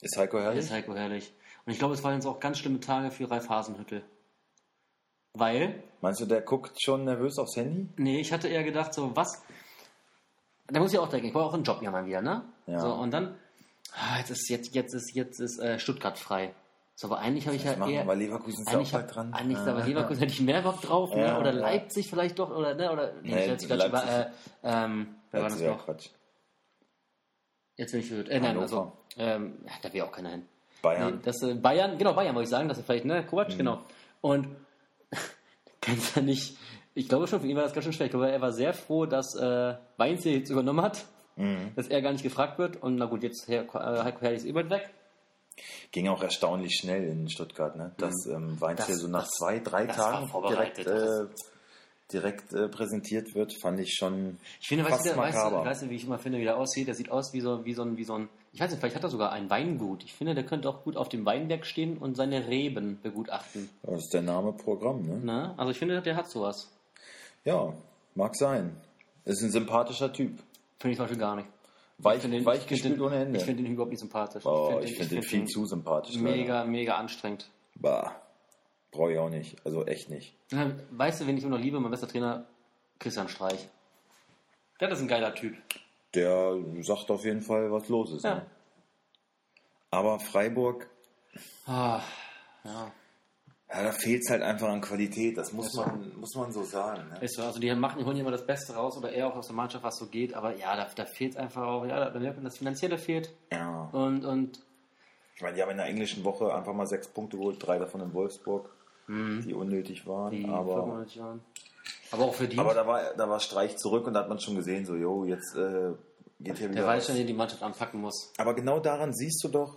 Ist Heiko Herrlich? ist Heiko Herrlich. Und ich glaube, es waren jetzt auch ganz schlimme Tage für Ralf Hasenhüttel. Weil, Meinst du, der guckt schon nervös aufs Handy? nee, ich hatte eher gedacht, so, was? Da muss ich auch denken, ich brauche auch einen Job ja mal wieder, ne? Ja. So, und dann, jetzt ist, jetzt, jetzt ist, jetzt ist äh, Stuttgart frei. So, aber eigentlich habe ich ja eher. aber Leverkusen ist ja auch eigentlich bald dran. Eigentlich ist aber Ja. Leverkusen hätte ich mehr Bock drauf, ne? Ja, oder ja. Leipzig vielleicht doch, oder, ne? Oder, nee, Nee, jetzt gleich über, Leipzig. äh, ähm, wer war das Leipzig, ja, noch? Quatsch. Jetzt bin ich verwirrt. Äh, nein, also, ähm, ja, da will auch keiner hin. Bayern. Nee, das, äh, Bayern, genau, Bayern wollte ich sagen, dass er vielleicht, ne, Kovac, genau. Und kannst ja nicht, ich glaube schon, für ihn war das ganz schön schwer. Ich glaube, er war sehr froh, dass äh, Weinz jetzt übernommen hat, Mhm. dass er gar nicht gefragt wird. Und na gut, jetzt Herr, äh, Heiko Herrlich ist bald weg. Ging auch erstaunlich schnell in Stuttgart, ne? Dass ähm, Weinz hier Das- so nach das- zwei, drei das Tagen direkt, äh, direkt äh, präsentiert wird, fand ich schon Ich finde, weißt fast du, weißt, du, weißt du, wie ich immer finde, wie der aussieht? Der sieht aus wie so, wie so ein, wie so ein, ich weiß nicht, vielleicht hat er sogar ein Weingut. Ich finde, der könnte auch gut auf dem Weinberg stehen und seine Reben begutachten. Das ist der Name Programm, ne? Ne? Also ich finde, der hat sowas. Ja, mag sein. Ist ein sympathischer Typ. Finde ich zum Beispiel gar nicht. Weich, den- weich ich finde gespielt den- ohne Ende. Ich finde den überhaupt nicht sympathisch. oh, ich finde den find viel zu sympathisch. Mega, mega anstrengend. Bah, brauche ich auch nicht. Also echt nicht. Weißt du, wen ich immer noch liebe? Mein bester Trainer, Christian Streich. Der ist ein geiler Typ. Der sagt auf jeden Fall, was los ist. Ja. Ne? Aber Freiburg, Ah, ja. Ja, da fehlt es halt einfach an Qualität. Das muss man, muss man so sagen. Ne? Ist so, also die machen, die holen immer das Beste raus oder eher auch aus der Mannschaft, was so geht, aber ja, da, da fehlt einfach auch, ja, da merkt man, das Finanzielle fehlt Ja. und, und Ich meine, die haben in der englischen Woche einfach mal sechs Punkte geholt, drei davon in Wolfsburg, die unnötig waren. die aber, 95 Jahren. Aber auch verdient. aber da war, da war Streich zurück und da hat man schon gesehen, so, jo, jetzt äh, geht hier wieder. der weiß schon, den die Mannschaft anpacken muss. Aber genau daran siehst du doch,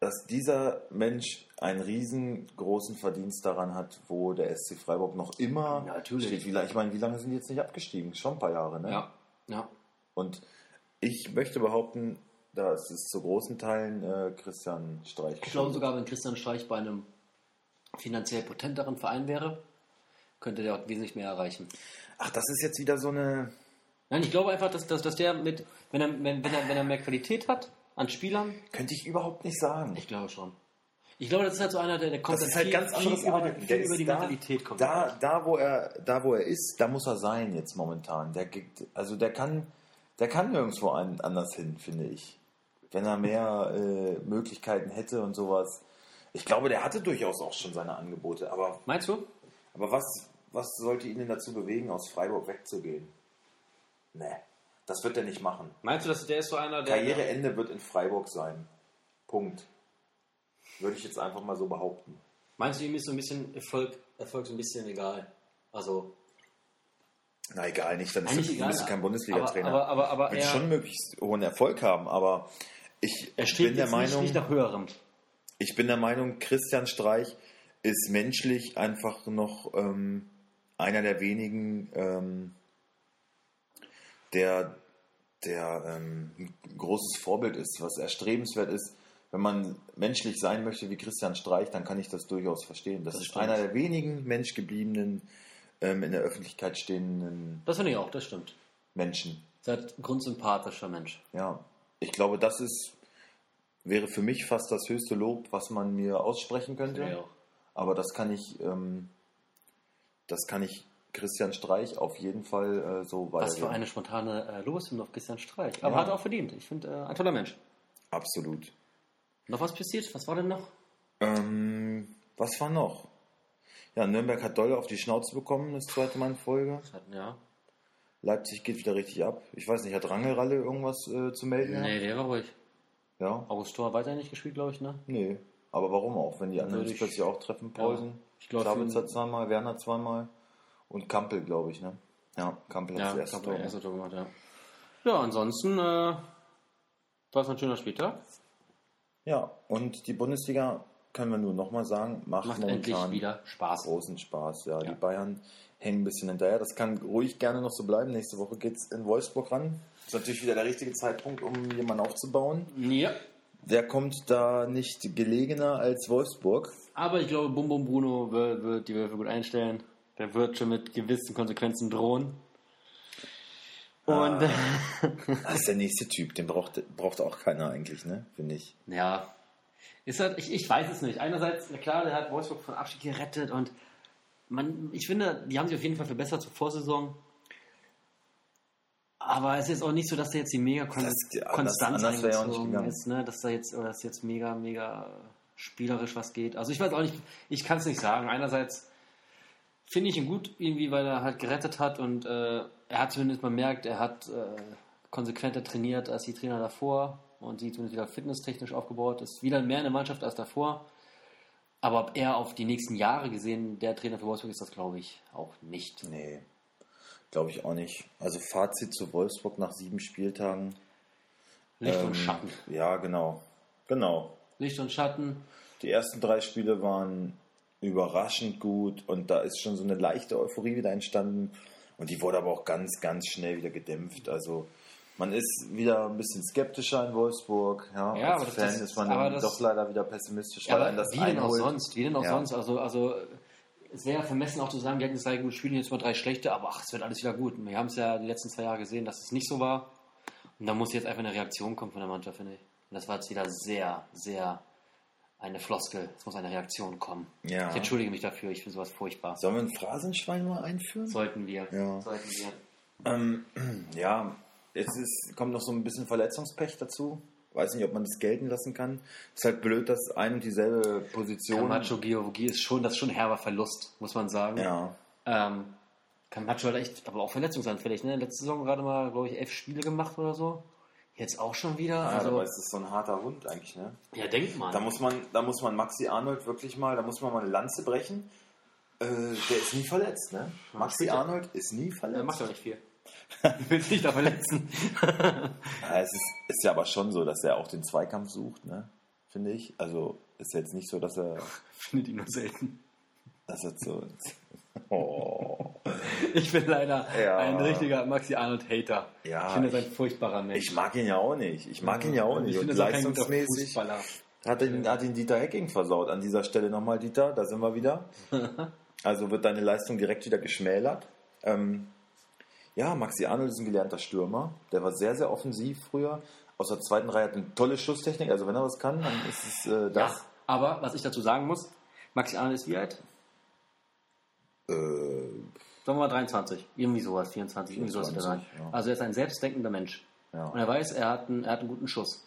dass dieser Mensch einen riesengroßen Verdienst daran hat, wo der SC Freiburg noch immer natürlich. steht. Wie, ich meine, wie lange sind die jetzt nicht abgestiegen? Schon ein paar Jahre, ne? Ja, ja. Und ich möchte behaupten, dass es zu großen Teilen äh, Christian Streich Ich glaube sogar, wenn Christian Streich bei einem finanziell potenteren Verein wäre, könnte der auch wesentlich mehr erreichen. Ach, das ist jetzt wieder so eine. Nein, ich glaube einfach, dass, dass, dass der mit, wenn er, wenn, wenn, er, wenn er mehr Qualität hat an Spielern, Könnte ich überhaupt nicht sagen. ich glaube schon. Ich glaube, das ist halt so einer, der, der kommt Das ist halt ganz viel, anderes viel über, Arbeiten. die, Der viel über die da- Mentalität kommt. Da, da, wo er, da, wo er ist, da muss er sein jetzt momentan. Der, also der kann, der kann nirgendwo an, anders hin, finde ich. Wenn er mehr äh, Möglichkeiten hätte und sowas. Ich glaube, der hatte durchaus auch schon seine Angebote. Aber, Meinst du? aber was, was sollte ihn denn dazu bewegen, aus Freiburg wegzugehen? Nee, das wird er nicht machen. Meinst du, dass der ist so einer, der. Karriereende wird in Freiburg sein. Punkt. Würde ich jetzt einfach mal so behaupten. Meinst du, ihm ist so ein bisschen Erfolg, Erfolg so ein bisschen egal? Also, Na egal, nicht, dann ist bist du kein Bundesliga-Trainer. aber- aber- aber Will er- schon möglichst hohen Erfolg haben, aber ich er steht bin der Meinung, nicht nach höherem. ich bin der Meinung, Christian Streich ist menschlich einfach noch ähm, einer der wenigen, ähm, der, der ähm, ein großes Vorbild ist, was erstrebenswert ist. Wenn man menschlich sein möchte wie Christian Streich, dann kann ich das durchaus verstehen. Das, Das ist stimmt. einer der wenigen menschgebliebenen, ähm, in der Öffentlichkeit stehenden Das finde ich auch, das stimmt. Menschen. Seid grundsympathischer Mensch. Ja, ich glaube, das ist, wäre für mich fast das höchste Lob, was man mir aussprechen ich könnte. auch. Aber das kann ich, ähm, das kann ich Christian Streich auf jeden Fall äh, so Was für eine spontane äh, Lobeshymne auf Christian Streich. Aber Ja. hat er auch verdient. Ich finde, äh, ein toller Mensch. Absolut. Noch was passiert? Was war denn noch? Ähm, was war noch? Ja, Nürnberg hat doll auf die Schnauze bekommen, das zweite Mal in Folge. Hatten, ja. Leipzig geht wieder richtig ab. Ich weiß nicht, hat Rangelralle irgendwas äh, zu melden? Nee, der war ruhig. Ja? August Thor weiter nicht gespielt, glaube ich, ne? Nee. Aber warum auch? Wenn die anderen sich ich- plötzlich auch treffen, Pausen. Ich glaube, Sabitzer zweimal, Werner zweimal und Kampel, glaube ich, ne? Ja, Kampel hat ja, das erste Tor. der erste Tor gemacht, ja. Ja, ansonsten äh, war es ein schöner Spieltag. Ja, und die Bundesliga, können wir nur nochmal sagen, macht, Macht momentan endlich wieder Spaß. großen Spaß. Ja, Ja. die Bayern hängen ein bisschen hinterher. Das kann ruhig gerne noch so bleiben. Nächste Woche geht es in Wolfsburg ran. Ist natürlich wieder der richtige Zeitpunkt, um jemanden aufzubauen. Ja. Der kommt da nicht gelegener als Wolfsburg. Aber ich glaube, Bum Bum Bruno wird, wird die Würfe gut einstellen. Der wird schon mit gewissen Konsequenzen drohen. Und Ah. Das ist der nächste Typ, den braucht, braucht auch keiner eigentlich, ne? Finde ich. ja, ist halt, ich, ich weiß es nicht. Einerseits, na klar, der hat Wolfsburg von Abstieg gerettet und man, ich finde, die haben sich auf jeden Fall verbessert zur Vorsaison. Aber es ist auch nicht so, dass da jetzt die mega Kon Das- auch nicht eingezogen ist, ne? Dass da jetzt, oder dass jetzt mega, mega spielerisch was geht. Also ich weiß auch nicht, ich kann es nicht sagen. Einerseits finde ich ihn gut, irgendwie, weil er halt gerettet hat und äh, er hat zumindest, man merkt, er hat äh, konsequenter trainiert als die Trainer davor und sieht zumindest wieder fitnesstechnisch aufgebaut, ist wieder mehr in der Mannschaft als davor. Aber ob er auf die nächsten Jahre gesehen der Trainer für Wolfsburg ist, das glaube ich auch nicht. Nee, glaube ich auch nicht. Also Fazit zu Wolfsburg nach sieben Spieltagen. Licht Ähm, und Schatten. Ja, genau. Genau. Licht und Schatten. Die ersten drei Spiele waren überraschend gut und da ist schon so eine leichte Euphorie wieder entstanden und die wurde aber auch ganz, ganz schnell wieder gedämpft. Also man ist wieder ein bisschen skeptischer in Wolfsburg. Ja, Ja, als Fan das- ist man dann das- doch leider wieder pessimistisch, Ja, aber das wie denn auch sonst? Wie denn auch Ja. sonst? Also, also es wäre vermessen auch zu sagen, wir hätten jetzt drei gute Spiele, jetzt mal drei schlechte, aber ach, es wird alles wieder gut. Wir haben es ja die letzten zwei Jahre gesehen, dass es nicht so war. Und da muss jetzt einfach eine Reaktion kommen von der Mannschaft, finde ich. Und das war jetzt wieder sehr, sehr eine Floskel. Es muss eine Reaktion kommen. Ja. Ich entschuldige mich dafür, ich finde sowas furchtbar. Sollen wir ein Phrasenschwein mal einführen? Sollten wir. Ja. Sollten wir. Ähm, ja, es ist, kommt noch so ein bisschen Verletzungspech dazu. Weiß nicht, ob man das gelten lassen kann. Ist halt blöd, dass ein und dieselbe Position. Camacho Georgie ist schon, das ist schon ein herber Verlust, muss man sagen. Ja, Ähm, Camacho hat echt, aber auch verletzungsanfällig, ne? Letzte Saison gerade mal, glaube ich, elf Spiele gemacht oder so. Jetzt auch schon wieder. ja also, dabei ist es so ein harter Hund eigentlich, ne? ja, denkt man. Da muss man, da muss man Maxi Arnold wirklich mal, da muss man mal eine Lanze brechen. Äh, der ist nie verletzt, ne? Maxi. Arnold ist nie er verletzt. macht ja nicht viel. Ich will sich da verletzen. Ja, es ist, ist ja aber schon so, dass er auch den Zweikampf sucht, ne? Finde ich. Also ist jetzt nicht so, dass er, Findet ihn nur selten. dass er so. Oh. Ich bin leider Ja. ein richtiger Maxi Arnold-Hater. Ja, ich finde, er ich- ein furchtbarer Mensch. Ich mag ihn ja auch nicht. Ich mag ihn ja auch nicht. Ich Und finde, guter leistungsmäßig hat ihn, hat ihn Dieter Hecking versaut. An dieser Stelle nochmal, Dieter, da sind wir wieder. Also wird deine Leistung direkt wieder geschmälert. Ähm, ja, Maxi Arnold ist ein gelernter Stürmer. Der war sehr, sehr offensiv früher. Aus der zweiten Reihe hat eine tolle Schusstechnik. Also wenn er was kann, dann ist es äh, Ja, das. aber was ich dazu sagen muss, Maxi Arnold ist wie alt? Äh, Sagen wir mal 23, irgendwie sowas, 24, irgendwie sowas wird er sein. 24, ja. Also er ist ein selbstdenkender Mensch. Ja. Und er weiß, er hat einen, er hat einen guten Schuss.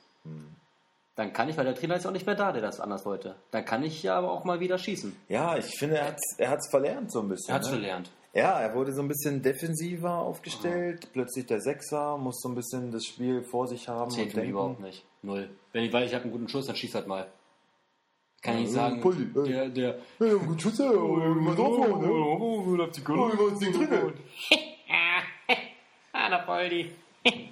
Dann kann ich, weil der Trainer ist ja auch nicht mehr da, der das anders wollte. Dann kann ich ja aber auch mal wieder schießen. ja, ich finde, er hat es er hat's verlernt so ein bisschen. Er hat es ne? verlernt. Ja, er wurde so ein bisschen defensiver aufgestellt. Plötzlich der Sechser, muss so ein bisschen das Spiel vor sich haben Zählt und überhaupt nicht. Null. Wenn ich weiß, ich habe einen guten Schuss, dann schieß halt mal. Kann Ja, ich nicht sagen, Pulli, ey. der, der, Ja, gut Schütze, mal drauf, ne? Oh, habt ihr Oh, was ist drin? Ah, der Poldi.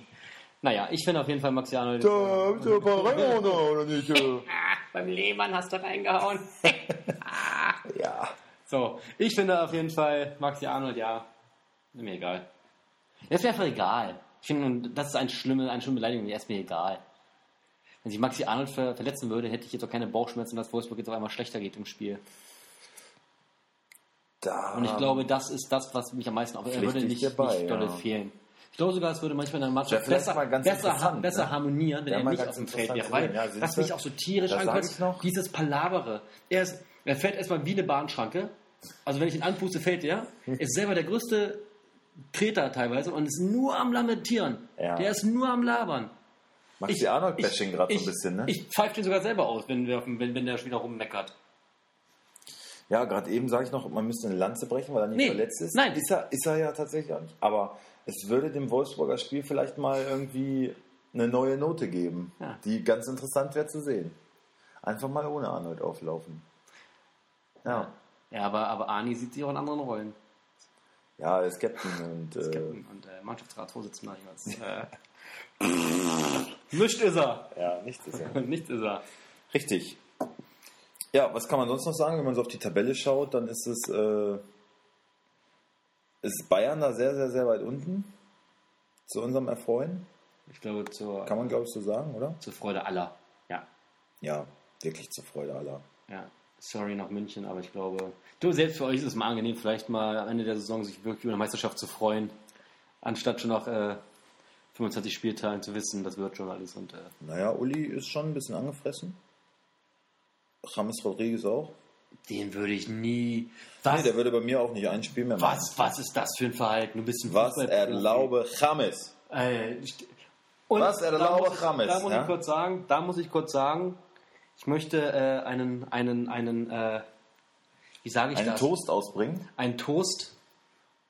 naja, ich finde auf jeden Fall Maxi Arnold. Da habt ihr ein paar reingehauen, oder nicht? äh? Ah, beim Lehmann hast du reingehauen. Ja. so, ich finde auf jeden Fall Maxi Arnold, ja, ist mir egal. Er ist mir einfach egal. Ich finde, das ist eine schlimme, eine schlimme Beleidigung, er ist mir egal. Wenn sich Maxi Arnold ver verletzen würde, hätte ich jetzt auch keine Bauchschmerzen, dass Wolfsburg jetzt auf einmal schlechter geht im Spiel. Da. Und ich glaube, das ist das, was mich am meisten auf. Er würde ich nicht, dir bei, nicht dolle ja. fehlen. Ich glaube sogar, es würde manchmal in der Mannschaft besser, besser, interessant, besser ne? harmonieren, wenn Wäre er nicht auf dem Feld wäre. Weil, Ja, was du? mich auch so tierisch Das ankotzt, noch. dieses Palabere. Er, ist, er fällt erstmal wie eine Bahnschranke. Also wenn ich ihn anpuste, fällt er. Hm. Er ist selber der größte Treter teilweise und ist nur am Lamentieren. Ja. Der ist nur am Labern. Maxi Arnold-Bashing gerade so ein bisschen, ne? Ich pfeife den sogar selber aus, wenn, wir wenn, wenn der wieder rummeckert. Ja, gerade eben sage ich noch, man müsste eine Lanze brechen, weil er nicht Nee, verletzt ist. nein. Ist er, ist er ja tatsächlich auch nicht. Aber es würde dem Wolfsburger Spiel vielleicht mal irgendwie eine neue Note geben, Ja. die ganz interessant wäre zu sehen. Einfach mal ohne Arnold auflaufen. Ja. Ja, aber, aber Arni sieht sich auch in anderen Rollen. Ja, Captain und äh, Captain und äh, Mannschaftsratsvorsitzender. Weiß. Äh, nicht ist er. ja, nichts ist er. Nichts ist er. Richtig. Ja, was kann man sonst noch sagen? Wenn man so auf die Tabelle schaut, dann ist es äh, ist Bayern da sehr, sehr, sehr weit unten. Zu unserem Erfreuen. Ich glaube, zur, Kann man, glaube ich, so sagen, oder? zur Freude aller. Ja. Ja, wirklich zur Freude aller. ja. Sorry nach München, aber ich glaube, du selbst für euch ist es mal angenehm, vielleicht mal am Ende der Saison sich wirklich über eine Meisterschaft zu freuen, anstatt schon nach äh, 25 Spieltagen zu wissen, das wird schon alles. Und äh, Naja, Uli ist schon ein bisschen angefressen. James Rodriguez auch. den würde ich nie. Nee, Was, der würde bei mir auch nicht ein Spiel mehr machen. was, was ist das für ein Verhalten? Du bist ein Was erlaube James? Äh, Was da erlaube muss ich- James, Da muss ja? ich kurz sagen, da muss ich kurz sagen, Ich möchte äh, einen, einen, einen, äh, wie sage ich Einen das? Toast ausbringen. Einen Toast.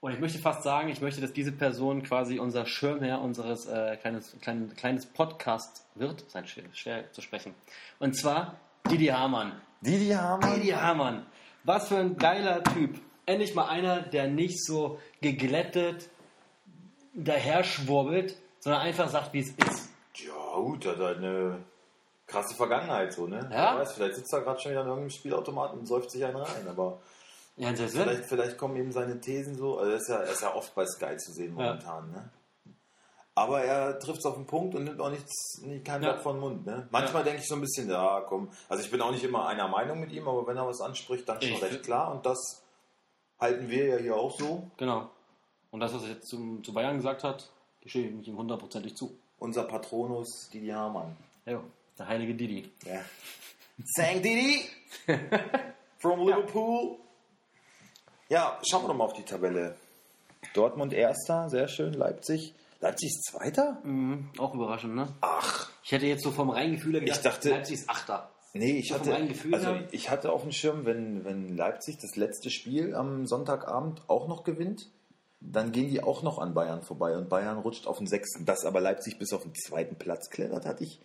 Und ich möchte fast sagen, ich möchte, dass diese Person quasi unser Schirmherr unseres äh, kleines, klein, kleines Podcasts wird. Das ist halt schwer, schwer zu sprechen. Und zwar Didi Hamann. Didi Hamann. Didi Hamann. Was für ein geiler Typ. Endlich mal einer, der nicht so geglättet daherschwurbelt, sondern einfach sagt, wie es ist. Ja, gut, hat halt eine krasse Vergangenheit so, ne? Ja. Wer weiß, vielleicht sitzt er gerade schon wieder an irgendeinem Spielautomaten und säuft sich einen rein, aber Ja, das vielleicht, vielleicht kommen eben seine Thesen so, also er ist ja, er ist ja oft bei Sky zu sehen Ja. momentan, ne? Aber er trifft es auf den Punkt und nimmt auch nichts, kein Ja. Wort von den Mund. Ne? Manchmal denke ich so ein bisschen, ja, komm. Also ich bin auch nicht immer einer Meinung mit ihm, aber wenn er was anspricht, dann schon Ich- recht klar. Und das halten wir ja hier auch so. Genau. Und das, was er jetzt zum, zu Bayern gesagt hat, gestehe ich ihm hundertprozentig zu. Unser Patronus Didi Hamann. Ja, der heilige Didi. Ja. Sang Didi from Liverpool. Ja, schauen wir doch mal auf die Tabelle. Dortmund erster, sehr schön. Leipzig. Leipzig ist zweiter? Mhm, auch überraschend, ne? Ach, Ich hätte jetzt so vom Reingefühl gedacht, Ich dachte- Leipzig ist Achter. nee, ich hatte, also ich hatte auf dem Schirm, wenn, wenn Leipzig das letzte Spiel am Sonntagabend auch noch gewinnt, dann gehen die auch noch an Bayern vorbei und Bayern rutscht auf den sechsten. Dass aber Leipzig bis auf den zweiten Platz klettert, hatte ich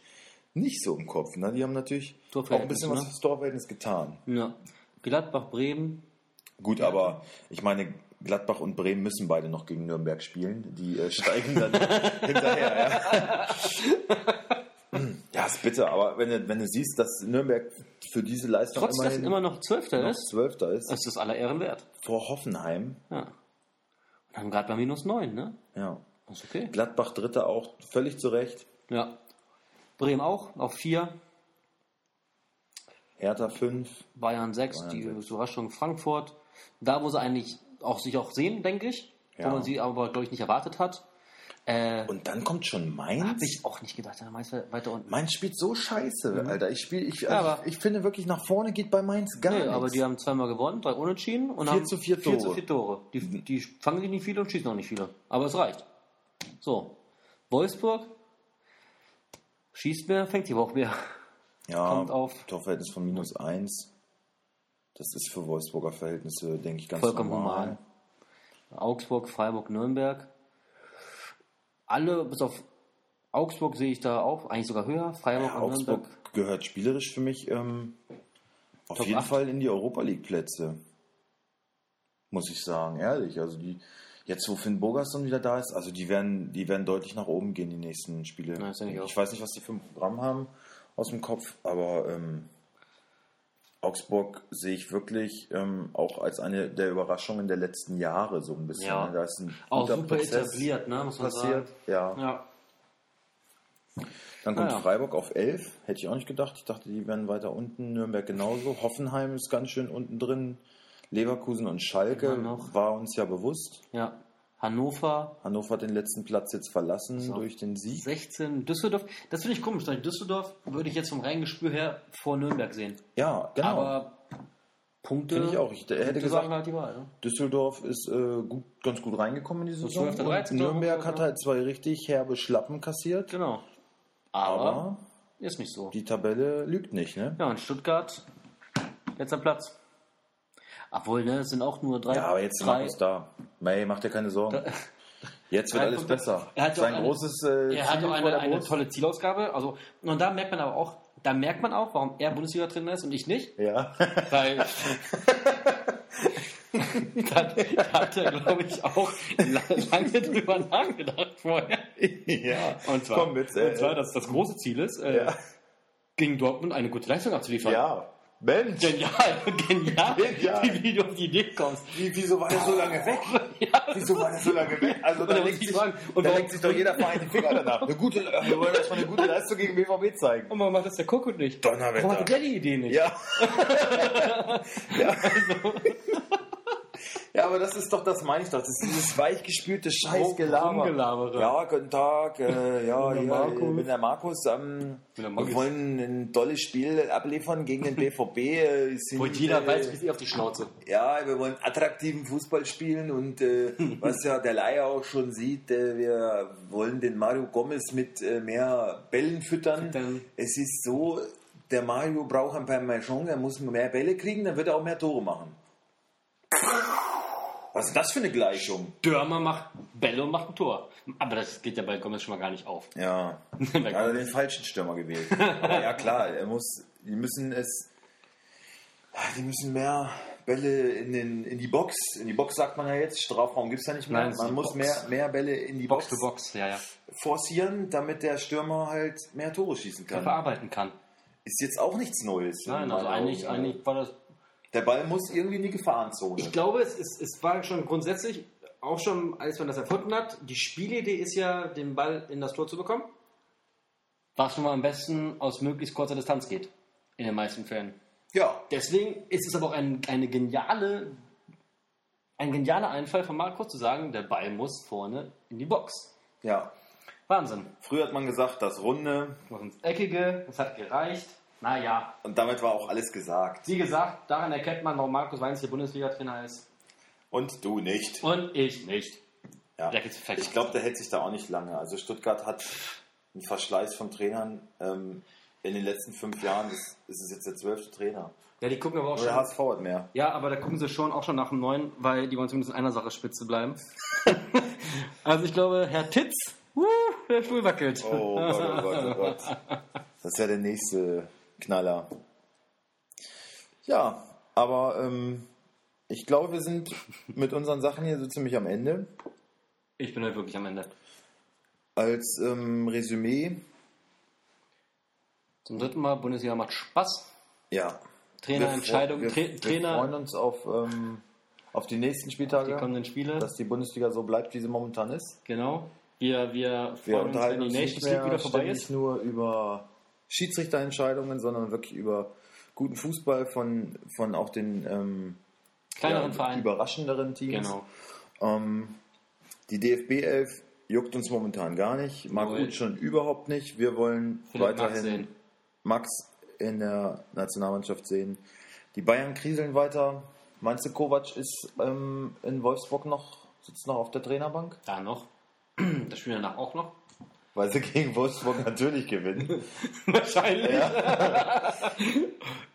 nicht so im Kopf. Ne? Die haben natürlich auch ein bisschen was fürs Torverhältnis getan. Ja. Gladbach, Bremen. Gut, aber ich meine, Gladbach und Bremen müssen beide noch gegen Nürnberg spielen. Die äh, steigen dann hinterher. Ja. ja, ist bitter, aber wenn du, wenn du siehst, dass Nürnberg für diese Leistung Trotz, dass immerhin immer noch Zwölfter noch ist, Zwölfter ist, ist das aller Ehren wert. vor Hoffenheim. Ja. Und haben gerade bei minus neun, ne? Ja. Ist okay. Gladbach Dritter auch völlig zu Recht. Ja. Bremen auch, auf vier. Hertha 5. Bayern 6, Bayern die sechs. Überraschung Frankfurt. Da, wo sie eigentlich auch sich auch sehen, denke ich. Ja. Wo man sie aber, glaube ich, nicht erwartet hat. Äh, Und dann kommt schon Habe Mainz. ich auch nicht gedacht, der Mainz weiter unten. Mainz spielt so scheiße, Alter. Ich, spiel, ich, Mhm. Ja, also aber- ich, finde wirklich, nach vorne geht bei Mainz gar Nee, nichts. aber die haben zweimal gewonnen, drei unentschieden und Vier haben zu vier vier Tore. zu vier Tore. Die, die fangen sich nicht viele und schießen auch nicht viele. Aber es reicht. So. Wolfsburg schießt mehr, fängt die auch mehr. Ja, Kommt auf. Torverhältnis von minus 1. Das ist für Wolfsburger Verhältnisse, denke ich, ganz Vollkommen normal. normal. Augsburg, Freiburg, Nürnberg. Alle, bis auf Augsburg sehe ich da auch, eigentlich sogar höher. Freiburg Ja, und Augsburg Nürnberg. gehört spielerisch für mich ähm, auf Top jeden acht. Fall in die Europa League Plätze. Muss ich sagen, ehrlich. Also die, jetzt wo Finn Bogerson wieder da ist, also die werden, die werden deutlich nach oben gehen, die nächsten Spiele. Ja, ich ich weiß nicht, was die für ein Programm haben aus dem Kopf, aber ähm, Augsburg sehe ich wirklich ähm, auch als eine der Überraschungen der letzten Jahre so ein bisschen. Ja. ne? Da ist ein Auch guter super Prozess etabliert, ne, muss man passiert. sagen. Ja. Ja. Dann kommt Ah, ja. Freiburg auf 11. Hätte ich auch nicht gedacht. Ich dachte, die wären weiter unten. Nürnberg genauso. Hoffenheim ist ganz schön unten drin. Leverkusen und Schalke war uns ja bewusst. ja. Hannover Hannover hat den letzten Platz jetzt verlassen So. durch den Sieg. 16, Düsseldorf. Das finde ich komisch. Düsseldorf würde ich jetzt vom Reingespür her vor Nürnberg sehen. Ja, genau. Aber Punkte. Finde ich auch. Ich hätte Punkte gesagt, halt die Wahl. Ne? Düsseldorf ist äh, gut, ganz gut reingekommen in die So Saison. 12., Und 13. Nürnberg hat so. halt zwei richtig herbe Schlappen kassiert. Genau. Aber, Aber ist nicht so. die Tabelle lügt nicht, ne? Ja, und Stuttgart letzter Platz. Obwohl, ne, es sind auch nur drei. Ja, aber jetzt ist drei, Markus da. May, mach dir keine Sorgen. Jetzt wird alles besser. Er hat Sein auch eine- großes äh, Er hat Ziel auch eine, eine tolle Zielausgabe. Also, und da merkt man aber auch, da merkt man auch, warum er Bundesliga-Trainer ist und ich nicht. Ja. Weil da, hat er, glaube ich, auch la- lange drüber nachgedacht vorher. ja. Und zwar, Komm mit, äh, und zwar dass das große Ziel ist, äh, Ja. gegen Dortmund eine gute Leistung abzuliefern. ja. Mensch. Genial, genial, Genial. Wie, du auf die Idee kommst. Wie, wieso war der so lange weg? Ja. Wieso war der so lange weg? Also da legt sich, fragen, und da legt sich doch jeder Verein die Finger danach. Eine gute, äh, wir wollen erstmal eine gute Leistung gegen BVB zeigen. Und man macht das der Kuckuck nicht. Donnerwetter. Warum hatte der die Idee nicht? Ja. ja. Also, ja, aber das ist doch, das meine ich doch. Das ist dieses weichgespülte Scheißgelaber. Ja, guten Tag. Äh, ja, bin der hier, Markus. ich bin der Markus. Ähm, bin der wir Markus. wollen ein tolles Spiel abliefern gegen den BVB. Äh, es sind, Wo jeder äh, weiß, wie sie auf die Schnauze. Ja, wir wollen attraktiven Fußball spielen und äh, was ja der Laie auch schon sieht, äh, wir wollen den Mario Gomez mit äh, mehr Bällen füttern. Füttern. Es ist so der Mario braucht ein paar mehr Chancen, er muss mehr Bälle kriegen, dann wird er auch mehr Tore machen. Was ist das für eine Gleichung? Dörmer macht Bälle und macht ein Tor. Aber das geht ja bei Gomez schon mal gar nicht auf. Ja, er hat den falschen Stürmer gewählt. Aber ja, klar, er muss, die müssen es, die müssen mehr Bälle in, den, in die Box, in die Box sagt man ja jetzt, Strafraum gibt es ja nicht mehr. Nein, man muss Box. mehr, mehr Bälle in die Box Box, Box, ja, ja. forcieren, damit der Stürmer halt mehr Tore schießen kann. verarbeiten kann. Ist jetzt auch nichts Neues. in Nein, also eigentlich, Augen. eigentlich war das. Der Ball muss irgendwie in die Gefahrenzone. Ich glaube, es, ist, es war schon grundsätzlich, auch schon als man das erfunden hat, die Spielidee ist ja, den Ball in das Tor zu bekommen. Was schon mal am besten aus möglichst kurzer Distanz geht. In den meisten Fällen. ja, Deswegen ist es aber auch ein, eine geniale, ein genialer Einfall von Markus zu sagen, der Ball muss vorne in die Box. ja. Wahnsinn. Früher hat man gesagt, das Runde ins Eckige, das hat gereicht. Naja, und damit war auch alles gesagt. wie gesagt, daran erkennt man, warum Markus Weinz der Bundesliga-Trainer ist. Und du nicht. Und ich nicht. Ja. Ich glaube, der hält sich da auch nicht lange. Also Stuttgart hat einen Verschleiß von Trainern ähm, in den letzten fünf Jahren. Das ist es jetzt der zwölfte Trainer. Ja, die gucken aber auch Oder der schon. HSV hat mehr. Ja, aber da gucken sie schon auch schon nach dem neuen, weil die wollen zumindest in einer Sache spitze bleiben. also ich glaube, Herr Titz, uh, der Stuhl wackelt. Oh Gott, oh Gott, oh Gott. Das ist ja der nächste Knaller. Ja, aber ähm, ich glaube, wir sind mit unseren Sachen hier so ziemlich am Ende. Ich bin halt wirklich am Ende. Als ähm, Resümee, Zum dritten Mal, Bundesliga macht Spaß. ja. Trainerentscheidung, Wir, wir, wir Trainer, freuen uns auf, ähm, auf die nächsten die Spieltage, kommenden Spiele. dass die Bundesliga so bleibt, wie sie momentan ist. genau. Wir, wir Wir freuen uns, wenn die Nations League mehr wieder vorbei ist. nur über Schiedsrichterentscheidungen, sondern wirklich über guten Fußball von, von auch den ähm, Kleineren ja, Vereinen. überraschenderen Teams. Genau. Ähm, die DFB 11 juckt uns momentan gar nicht. Marc. Uth schon überhaupt nicht. Wir wollen Philipp Max weiterhin sehen. Max in der Nationalmannschaft sehen. Die Bayern kriseln weiter. Meinst du, Kovac ist ähm, in Wolfsburg noch, sitzt noch auf der Trainerbank? Da noch. Das Spiel danach auch noch. Weil sie gegen Wolfsburg natürlich gewinnen. Wahrscheinlich. Ja.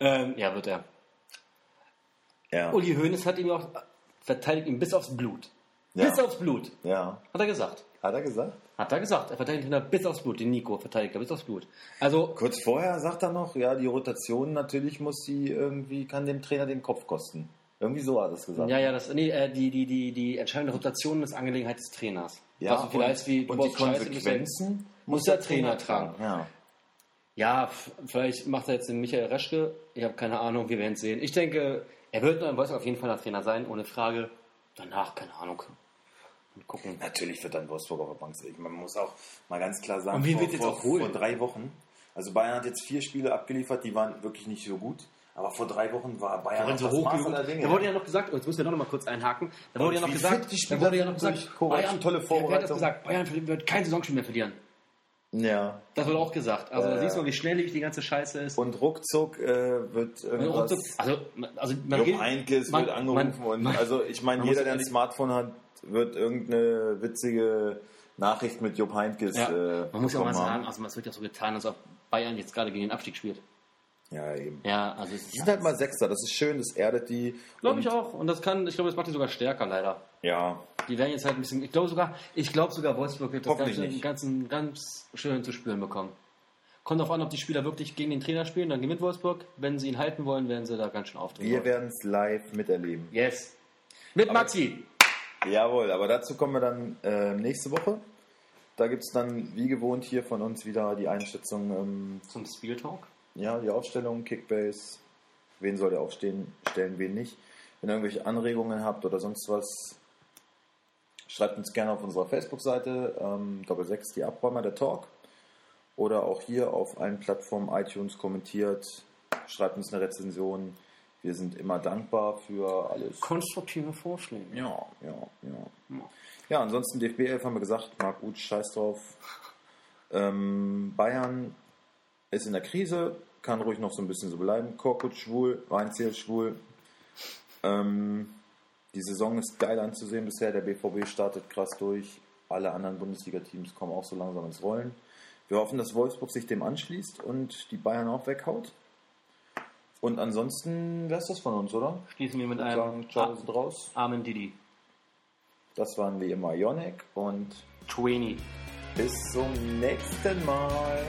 ähm, ja, wird er. Ja. Uli Hoeneß hat ihn auch verteidigt ihn bis aufs Blut. Ja. Bis aufs Blut, ja. hat er gesagt. Hat er gesagt? Hat er gesagt. Er verteidigt Trainer bis aufs Blut. Den Nico verteidigt er bis aufs Blut. Also, Kurz vorher sagt er noch, ja, die Rotation natürlich muss sie irgendwie, kann dem Trainer den Kopf kosten. Irgendwie so hat er es gesagt. ja, ja, das, nee, äh, die, die, die, die entscheidende Rotation ist Angelegenheit des Trainers. Ja, Was so viel heißt wie, und die baust Scheiße, Konsequenzen muss der Trainer tragen. Ja. Ja, vielleicht macht er jetzt den Michael Reschke. Ich habe keine Ahnung, wir werden es sehen. Ich denke, er wird in Wolfsburg auf jeden Fall der Trainer sein, ohne Frage. Danach, keine Ahnung. Mal gucken. Natürlich wird dann Wolfsburg auf der Bank sitzen. Man muss auch mal ganz klar sagen, Und wen vor, wird's jetzt vor, auch holen? vor drei Wochen, also Bayern hat jetzt vier Spiele abgeliefert, die waren wirklich nicht so gut. Aber vor drei Wochen war Bayern Da, noch so das Maß aller Dinge. da wurde ja noch gesagt, jetzt müssen wir doch noch mal kurz einhaken. Da wurde ja noch gesagt, da wurde ja noch gesagt, Kovac, tolle Wer hat das Vorbereitung. gesagt? Bayern wird kein Saisonspiel mehr verlieren. ja. Das wurde auch gesagt. Also da Äh. siehst du mal, wie schnelllebig die ganze Scheiße ist. Und ruckzuck äh, wird Und irgendwas... ruckzuck- also, also man Jupp man- wird angerufen man- und man- also ich meine, jeder, muss der ein Smartphone hat, wird irgendeine witzige Nachricht mit Jupp Heynckes ja, äh, man muss ja auch mal sagen, also es wird ja so getan, als ob Bayern jetzt gerade gegen den Abstieg spielt. Ja, eben. Ja, also es Die sind halt mal Sechster, das ist schön, das erdet die. Glaube ich auch. Und das kann, ich glaube, das macht die sogar stärker, leider. Ja, Die werden jetzt halt ein bisschen, ich glaube sogar, ich glaube sogar, Wolfsburg wird das Ganze ganzen ganz schön zu spüren bekommen. Kommt darauf an, ob die Spieler wirklich gegen den Trainer spielen, dann gewinnt Wolfsburg. Wenn sie ihn halten wollen, werden sie da ganz schön auftreten. wir werden es live miterleben. Yes. Mit Maxi. Jawohl, aber dazu kommen wir dann äh, nächste Woche. Da gibt es dann wie gewohnt hier von uns wieder die Einschätzung, ähm, Zum Spiel Talk. Ja, die Aufstellung, Kickbase, wen soll der aufstehen, stellen, wen nicht. Wenn ihr irgendwelche Anregungen habt oder sonst was, schreibt uns gerne auf unserer Facebook-Seite, ähm, Doppel 6 die Abräumer, der Talk. Oder auch hier auf allen Plattformen iTunes kommentiert, schreibt uns eine Rezension. Wir sind immer dankbar für alles. Konstruktive Vorschläge. Ja, ja, ja. Ja, ansonsten DFB 11 haben wir gesagt, Marc gut, scheiß drauf. Ähm, Bayern ist in der Krise, kann ruhig noch so ein bisschen so bleiben. Korkut schwul, Weinziel schwul. Ähm, die Saison ist geil anzusehen bisher. Der BVB startet krass durch. Alle anderen Bundesliga-Teams kommen auch so langsam ins Rollen. Wir hoffen, dass Wolfsburg sich dem anschließt und die Bayern auch weghaut. Und ansonsten wäre es das von uns, oder? Schließen wir mit einem sagen, ciao, wir sind raus. Armen Didi. Das waren wie immer Yonek und 20. bis zum nächsten Mal.